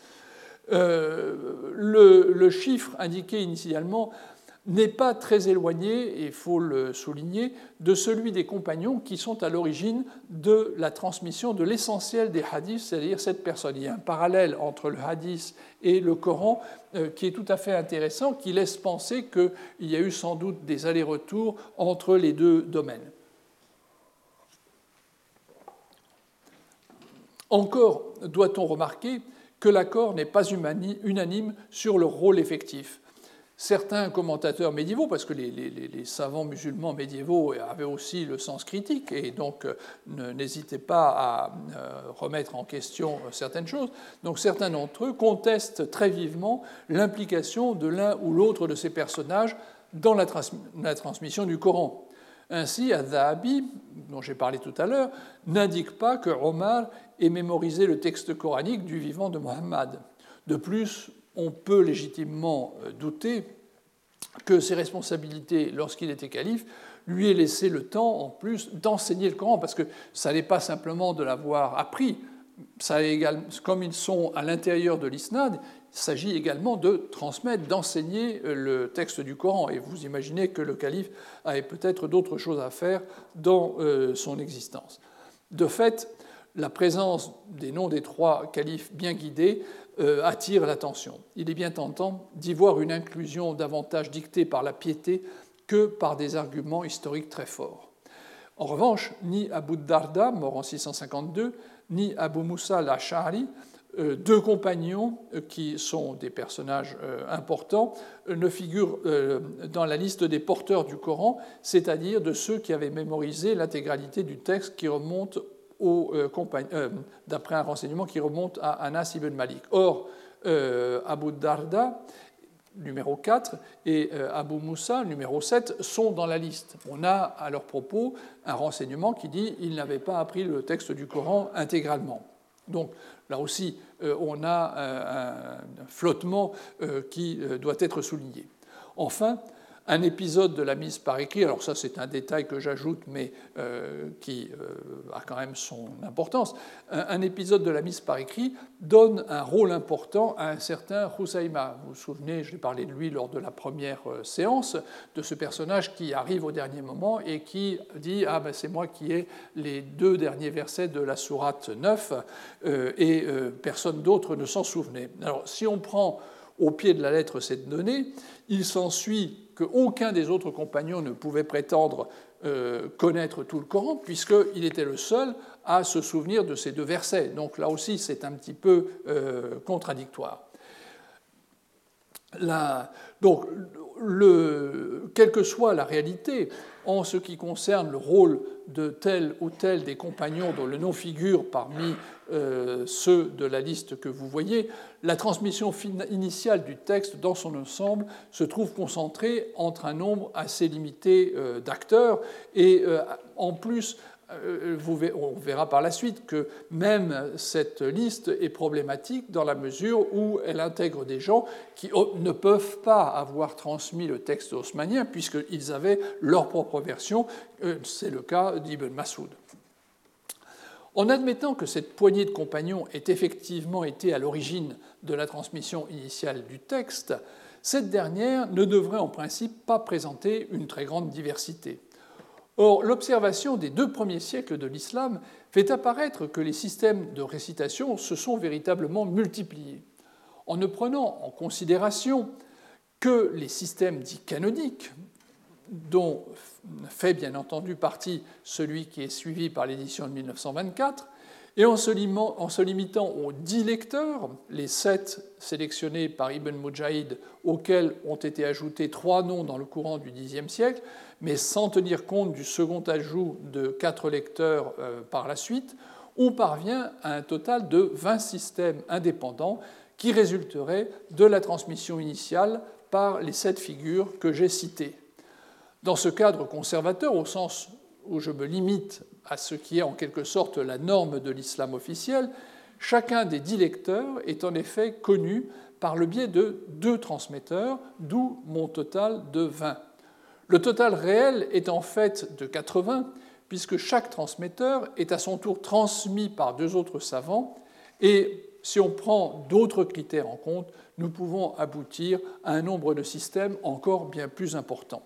Euh, le, chiffre indiqué initialement n'est pas très éloigné, et il faut le souligner, de celui des compagnons qui sont à l'origine de la transmission de l'essentiel des hadiths, c'est-à-dire cette personne. Il y a un parallèle entre le hadith et le Coran euh, qui est tout à fait intéressant, qui laisse penser qu'il y a eu sans doute des allers-retours entre les deux domaines. Encore doit-on remarquer que l'accord n'est pas unanime sur le rôle effectif. Certains commentateurs médiévaux, parce que les, savants musulmans médiévaux avaient aussi le sens critique et donc euh, n'hésitaient pas à euh, remettre en question euh, certaines choses, donc certains d'entre eux contestent très vivement l'implication de l'un ou l'autre de ces personnages dans la, transmission du Coran. Ainsi, Adhabi, dont j'ai parlé tout à l'heure, n'indique pas que Omar et mémoriser le texte coranique du vivant de Mohammed. De plus, on peut légitimement euh, douter que ses responsabilités lorsqu'il était calife lui aient laissé le temps en plus d'enseigner le Coran, parce que ça n'est pas simplement de l'avoir appris, ça comme ils sont à l'intérieur de l'isnad, il s'agit également de transmettre, d'enseigner euh, le texte du Coran. Et vous imaginez que le calife avait peut-être d'autres choses à faire dans euh, son existence. De fait, la présence des noms des trois califes bien guidés euh, attire l'attention. Il est bien tentant d'y voir une inclusion davantage dictée par la piété que par des arguments historiques très forts. En revanche, ni Abu Darda, mort en 652, ni Abu Musa al-Ash'ari, deux compagnons euh, qui sont des personnages importants, ne figurent dans la liste des porteurs du Coran, c'est-à-dire de ceux qui avaient mémorisé l'intégralité du texte qui remonte euh, euh, d'après un renseignement qui remonte à Anas ibn Malik. Or, euh, Abu Darda, numéro 4, et Abu Moussa, numéro 7, sont dans la liste. On a à leur propos un renseignement qui dit qu'ils n'avaient pas appris le texte du Coran intégralement. Donc là aussi, on a un flottement qui doit être souligné. Enfin, un épisode de la mise par écrit, alors ça c'est un détail que j'ajoute mais euh, qui euh, a quand même son importance, un, épisode de la mise par écrit donne un rôle important à un certain Husayma. Vous vous souvenez, j'ai parlé de lui lors de la première euh, séance, de ce personnage qui arrive au dernier moment et qui dit Ah ben c'est moi qui ai les deux derniers versets de la sourate 9 et personne d'autre ne s'en souvenait. Alors si on prend au pied de la lettre cette donnée, il s'ensuit qu'aucun des autres compagnons ne pouvait prétendre euh, connaître tout le Coran, puisqu'il était le seul à se souvenir de ces deux versets. Donc là aussi, c'est un petit peu euh, contradictoire. donc, quelle que soit la réalité, en ce qui concerne le rôle de tel ou tel des compagnons dont le nom figure parmi euh, ceux de la liste que vous voyez, la transmission initiale du texte dans son ensemble se trouve concentrée entre un nombre assez limité euh, d'acteurs et euh, en plus on verra par la suite que même cette liste est problématique dans la mesure où elle intègre des gens qui oh, ne peuvent pas avoir transmis le texte haussmanien puisqu'ils avaient leur propre version. C'est le cas d'Ibn Masoud. En admettant que cette poignée de compagnons ait effectivement été à l'origine de la transmission initiale du texte, cette dernière ne devrait en principe pas présenter une très grande diversité. Or, l'observation des deux premiers siècles de l'islam fait apparaître que les systèmes de récitation se sont véritablement multipliés. En ne prenant en considération que les systèmes dits canoniques, dont fait bien entendu partie celui qui est suivi par l'édition de 1924, et en se, limitant aux dix lecteurs, les sept sélectionnés par Ibn Mujahid, auxquels ont été ajoutés trois noms dans le courant du Xe siècle, mais sans tenir compte du second ajout de quatre lecteurs euh, par la suite, on parvient à un total de 20 systèmes indépendants qui résulteraient de la transmission initiale par les sept figures que j'ai citées. Dans ce cadre conservateur, au sens où je me limite à ce qui est en quelque sorte la norme de l'islam officiel, chacun des dix lecteurs est en effet connu par le biais de deux transmetteurs, d'où mon total de 20. Le total réel est en fait de 80, puisque chaque transmetteur est à son tour transmis par deux autres savants, et si on prend d'autres critères en compte, nous pouvons aboutir à un nombre de systèmes encore bien plus important.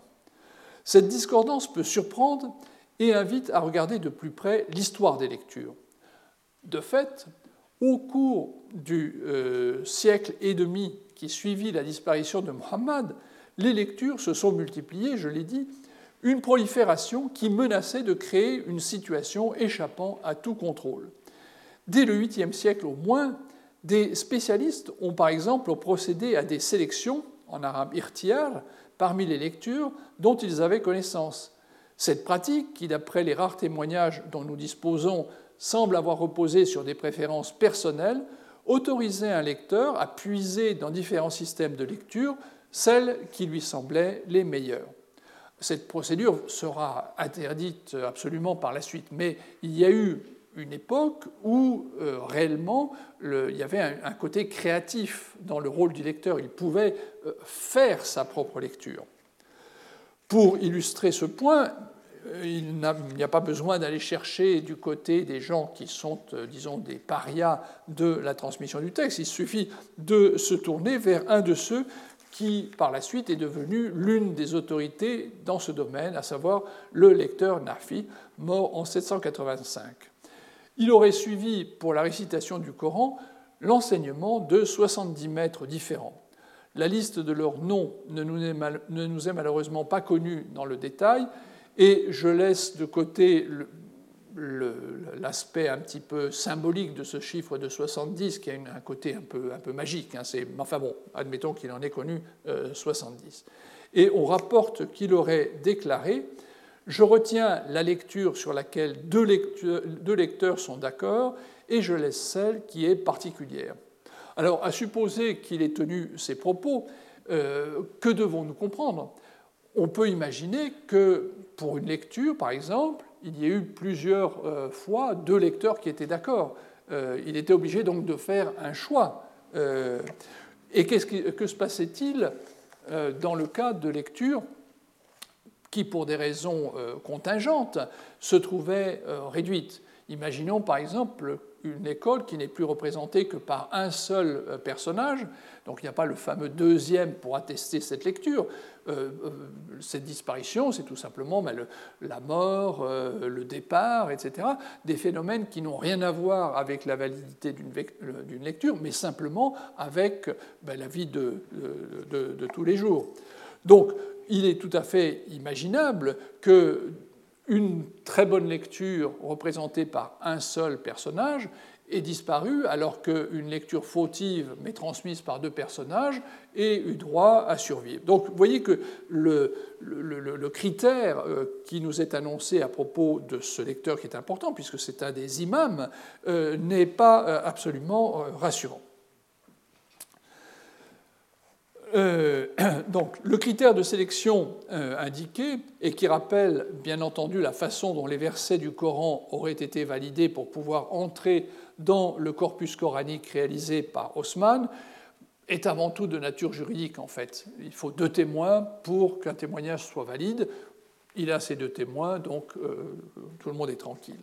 Cette discordance peut surprendre et invite à regarder de plus près l'histoire des lectures. De fait, au cours du euh, siècle et demi qui suivit la disparition de Muhammad, les lectures se sont multipliées, je l'ai dit, une prolifération qui menaçait de créer une situation échappant à tout contrôle. Dès le 8e siècle au moins, des spécialistes ont par exemple procédé à des sélections, en arabe irtiar, parmi les lectures dont ils avaient connaissance. Cette pratique, qui d'après les rares témoignages dont nous disposons semble avoir reposé sur des préférences personnelles, autorisait un lecteur à puiser dans différents systèmes de lecture celles qui lui semblaient les meilleures. Cette procédure sera interdite absolument par la suite, mais il y a eu une époque où euh, réellement il y avait un, côté créatif dans le rôle du lecteur. Il pouvait euh, faire sa propre lecture. Pour illustrer ce point, euh, il n'y a pas besoin d'aller chercher du côté des gens qui sont, disons, des parias de la transmission du texte. Il suffit de se tourner vers un de ceux qui, par la suite, est devenu l'une des autorités dans ce domaine, à savoir le lecteur Nafi, mort en 785 il aurait suivi pour la récitation du Coran l'enseignement de 70 maîtres différents. La liste de leurs noms ne nous, est malheureusement pas connue dans le détail, et je laisse de côté l'aspect un petit peu symbolique de ce chiffre de 70, qui a un côté un peu, magique. Hein. enfin bon, admettons qu'il en ait connu 70. Euh, et on rapporte qu'il aurait déclaré je retiens la lecture sur laquelle deux lecteurs, sont d'accord et je laisse celle qui est particulière. Alors, à supposer qu'il ait tenu ces propos, euh, que devons-nous comprendre? On peut imaginer que pour une lecture, par exemple, il y ait eu plusieurs euh, fois deux lecteurs qui étaient d'accord. Euh, il était obligé donc de faire un choix. et que se passait-il dans le cas de lecture qui, pour des raisons euh, contingentes, se trouvait euh, réduite. Imaginons par exemple une école qui n'est plus représentée que par un seul euh, personnage, donc il n'y a pas le fameux deuxième pour attester cette lecture. cette disparition, c'est tout simplement la mort, le départ, etc. Des phénomènes qui n'ont rien à voir avec la validité d'une lecture, mais simplement avec ben, la vie de, de tous les jours. Donc, il est tout à fait imaginable qu'une très bonne lecture représentée par un seul personnage ait disparu alors qu'une lecture fautive mais transmise par deux personnages ait eu droit à survivre. Donc vous voyez que le, critère euh, qui nous est annoncé à propos de ce lecteur qui est important, puisque c'est un des imams, euh, n'est pas euh, absolument rassurant. Euh, [clears throat] donc, le critère de sélection euh, indiqué, et qui rappelle bien entendu la façon dont les versets du Coran auraient été validés pour pouvoir entrer dans le corpus coranique réalisé par Haussmann, est avant tout de nature juridique en fait. Il faut deux témoins pour qu'un témoignage soit valide. Il a ces deux témoins, donc euh, tout le monde est tranquille.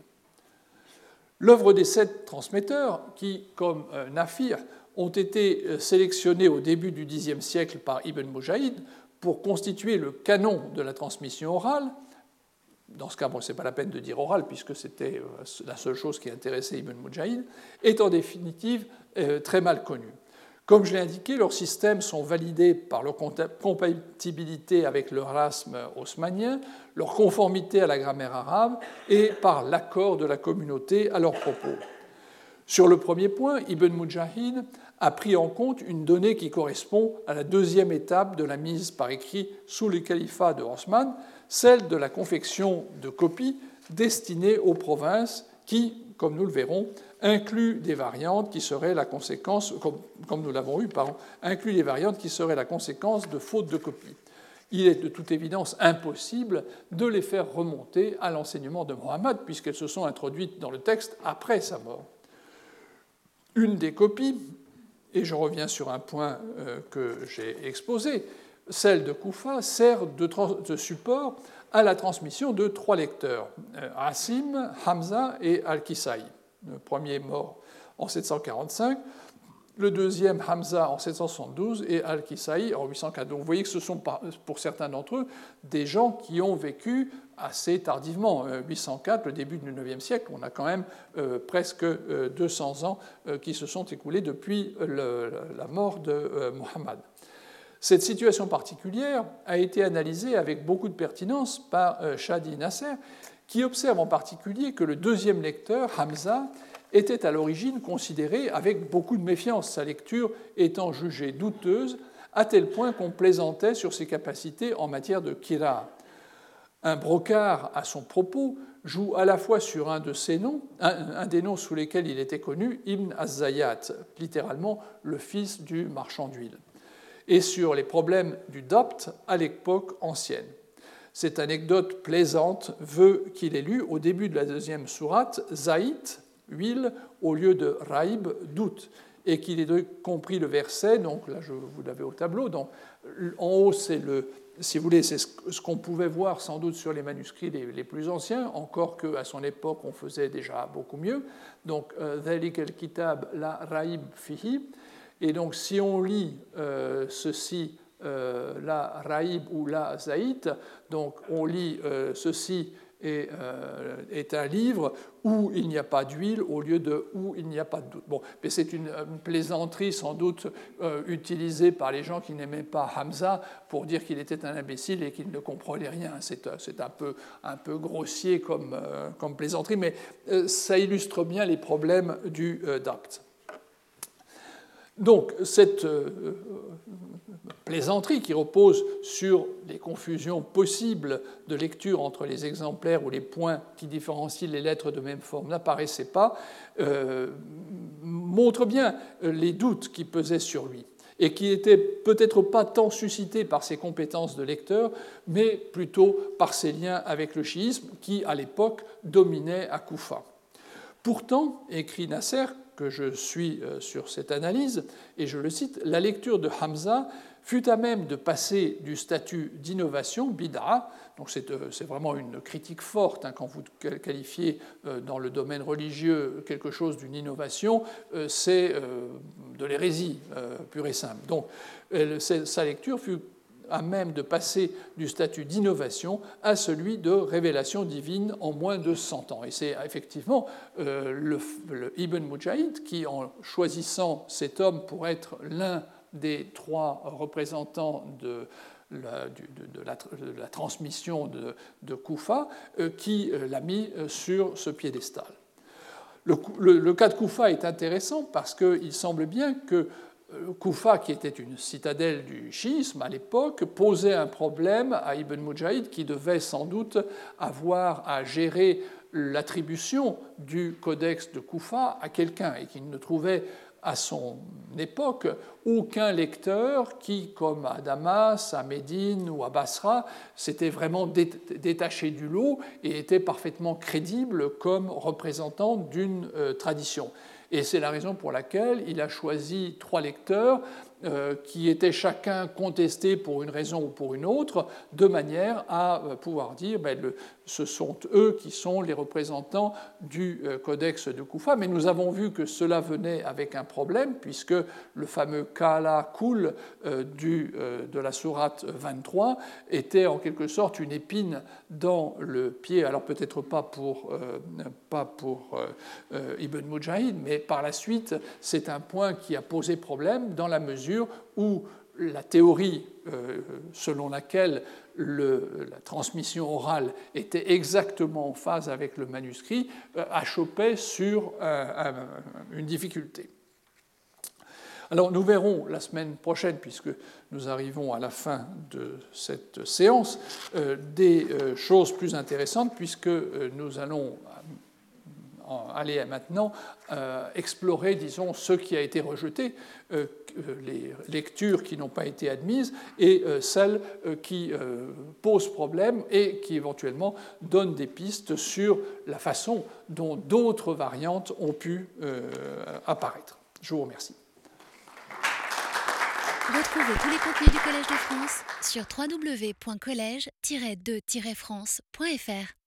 L'œuvre des sept transmetteurs, qui, comme Nafir, ont été euh, sélectionnés au début du Xe siècle par Ibn Mujahid pour constituer le canon de la transmission orale. Dans ce cas, bon, ce n'est pas la peine de dire orale, puisque c'était euh, la seule chose qui intéressait Ibn Mujahid, est en définitive euh, très mal connu. Comme je l'ai indiqué, leurs systèmes sont validés par leur compatibilité avec le rasme haussmannien, leur conformité à la grammaire arabe et par l'accord de la communauté à leurs propos. Sur le premier point, Ibn Mujahid a pris en compte une donnée qui correspond à la deuxième étape de la mise par écrit sous le califat de Osman, celle de la confection de copies destinées aux provinces qui, comme nous le verrons, inclut des variantes qui seraient la conséquence, comme, nous l'avons eu, pardon, inclut des variantes qui seraient la conséquence de fautes de copie. Il est de toute évidence impossible de les faire remonter à l'enseignement de Mohammed, puisqu'elles se sont introduites dans le texte après sa mort. Une des copies, et je reviens sur un point euh, que j'ai exposé, celle de Koufa, sert de, support à la transmission de trois lecteurs, euh, Asim, Hamza et Al-Kisai le premier mort en 745, le deuxième Hamza en 772 et Al-Kisai en 804. Donc vous voyez que ce sont pour certains d'entre eux des gens qui ont vécu assez tardivement, 804, euh, le début du IXe siècle. On a quand même euh, presque 200 euh, ans qui se sont écoulés depuis la mort de Mohammed. Cette situation particulière a été analysée avec beaucoup de pertinence par Shadi Nasser, qui observe en particulier que le deuxième lecteur, Hamza, était à l'origine considéré avec beaucoup de méfiance, sa lecture étant jugée douteuse, à tel point qu'on plaisantait sur ses capacités en matière de kira. Un brocard, à son propos, joue à la fois sur un de ses noms, un, des noms sous lesquels il était connu, Ibn Az-Zayyat, littéralement le fils du marchand d'huile, et sur les problèmes du dopt à l'époque ancienne. Cette anecdote plaisante veut qu'il ait lu au début de la deuxième sourate Zaït, huile, au lieu de Raïb, doute, et qu'il ait compris le verset, donc là je vous l'avez au tableau, en haut c'est le, si vous voulez, c'est ce qu'on pouvait voir sans doute sur les manuscrits les, plus anciens, encore qu'à son époque on faisait déjà beaucoup mieux. Donc, Dhalik el kitab la Raïb fihi. Et donc, si on lit euh, ceci euh, la Raïb ou la Zaït. Donc on lit euh, ceci est, euh, est, un livre où il n'y a pas d'huile au lieu de où il n'y a pas de doute. Bon, mais c'est une, plaisanterie sans doute utilisée par les gens qui n'aimaient pas Hamza pour dire qu'il était un imbécile et qu'il ne comprenait rien. C'est un peu, un peu grossier comme, comme plaisanterie, mais ça illustre bien les problèmes du dacte. Donc, cette plaisanterie qui repose sur les confusions possibles de lecture entre les exemplaires où les points qui différencient les lettres de même forme n'apparaissaient pas, euh, montre bien les doutes qui pesaient sur lui et qui n'étaient peut-être pas tant suscités par ses compétences de lecteur, mais plutôt par ses liens avec le chiisme qui, à l'époque, dominait à Koufa. Pourtant, écrit Nasser, que je suis euh, sur cette analyse, et je le cite, la lecture de Hamza fut à même de passer du statut d'innovation, bid'a, donc euh, c'est vraiment une critique forte hein, quand vous qualifiez euh, dans le domaine religieux quelque chose d'une innovation, euh, c'est de l'hérésie pure et simple. Donc sa lecture fut à même de passer du statut d'innovation à celui de révélation divine en moins de 100 ans. Et c'est effectivement le Ibn Mujahid qui, en choisissant cet homme pour être l'un des trois représentants de la, transmission de, Koufa euh, qui euh, l'a mis euh, sur ce piédestal. Le, cas de Koufa est intéressant parce qu'il semble bien que Koufa, qui était une citadelle du chiisme à l'époque, posait un problème à Ibn Mujahid qui devait sans doute avoir à gérer l'attribution du codex de Koufa à quelqu'un et qui ne trouvait à son époque aucun lecteur qui, comme à Damas, à Médine ou à Basra, s'était vraiment détaché du lot et était parfaitement crédible comme représentant d'une euh, tradition. Et c'est la raison pour laquelle il a choisi trois lecteurs euh, qui étaient chacun contestés pour une raison ou pour une autre, de manière à euh, pouvoir dire ben, ce sont eux qui sont les représentants du euh, codex de Koufa. Mais nous avons vu que cela venait avec un problème, puisque le fameux Kala Kul euh, euh, de la sourate 23 était en quelque sorte une épine dans le pied, alors peut-être pas pour, pas pour Ibn Mujahid, mais par la suite, c'est un point qui a posé problème dans la mesure où la théorie selon laquelle la transmission orale était exactement en phase avec le manuscrit, euh, achoppait sur euh, une difficulté. Alors nous verrons la semaine prochaine, puisque nous arrivons à la fin de cette séance, euh, des choses plus intéressantes, puisque nous allons aller maintenant explorer, disons, ce qui a été rejeté, les lectures qui n'ont pas été admises et celles qui posent problème et qui éventuellement donnent des pistes sur la façon dont d'autres variantes ont pu apparaître. Je vous remercie. Retrouvez tous les contenus du Collège de France sur www.colège-2-france.fr.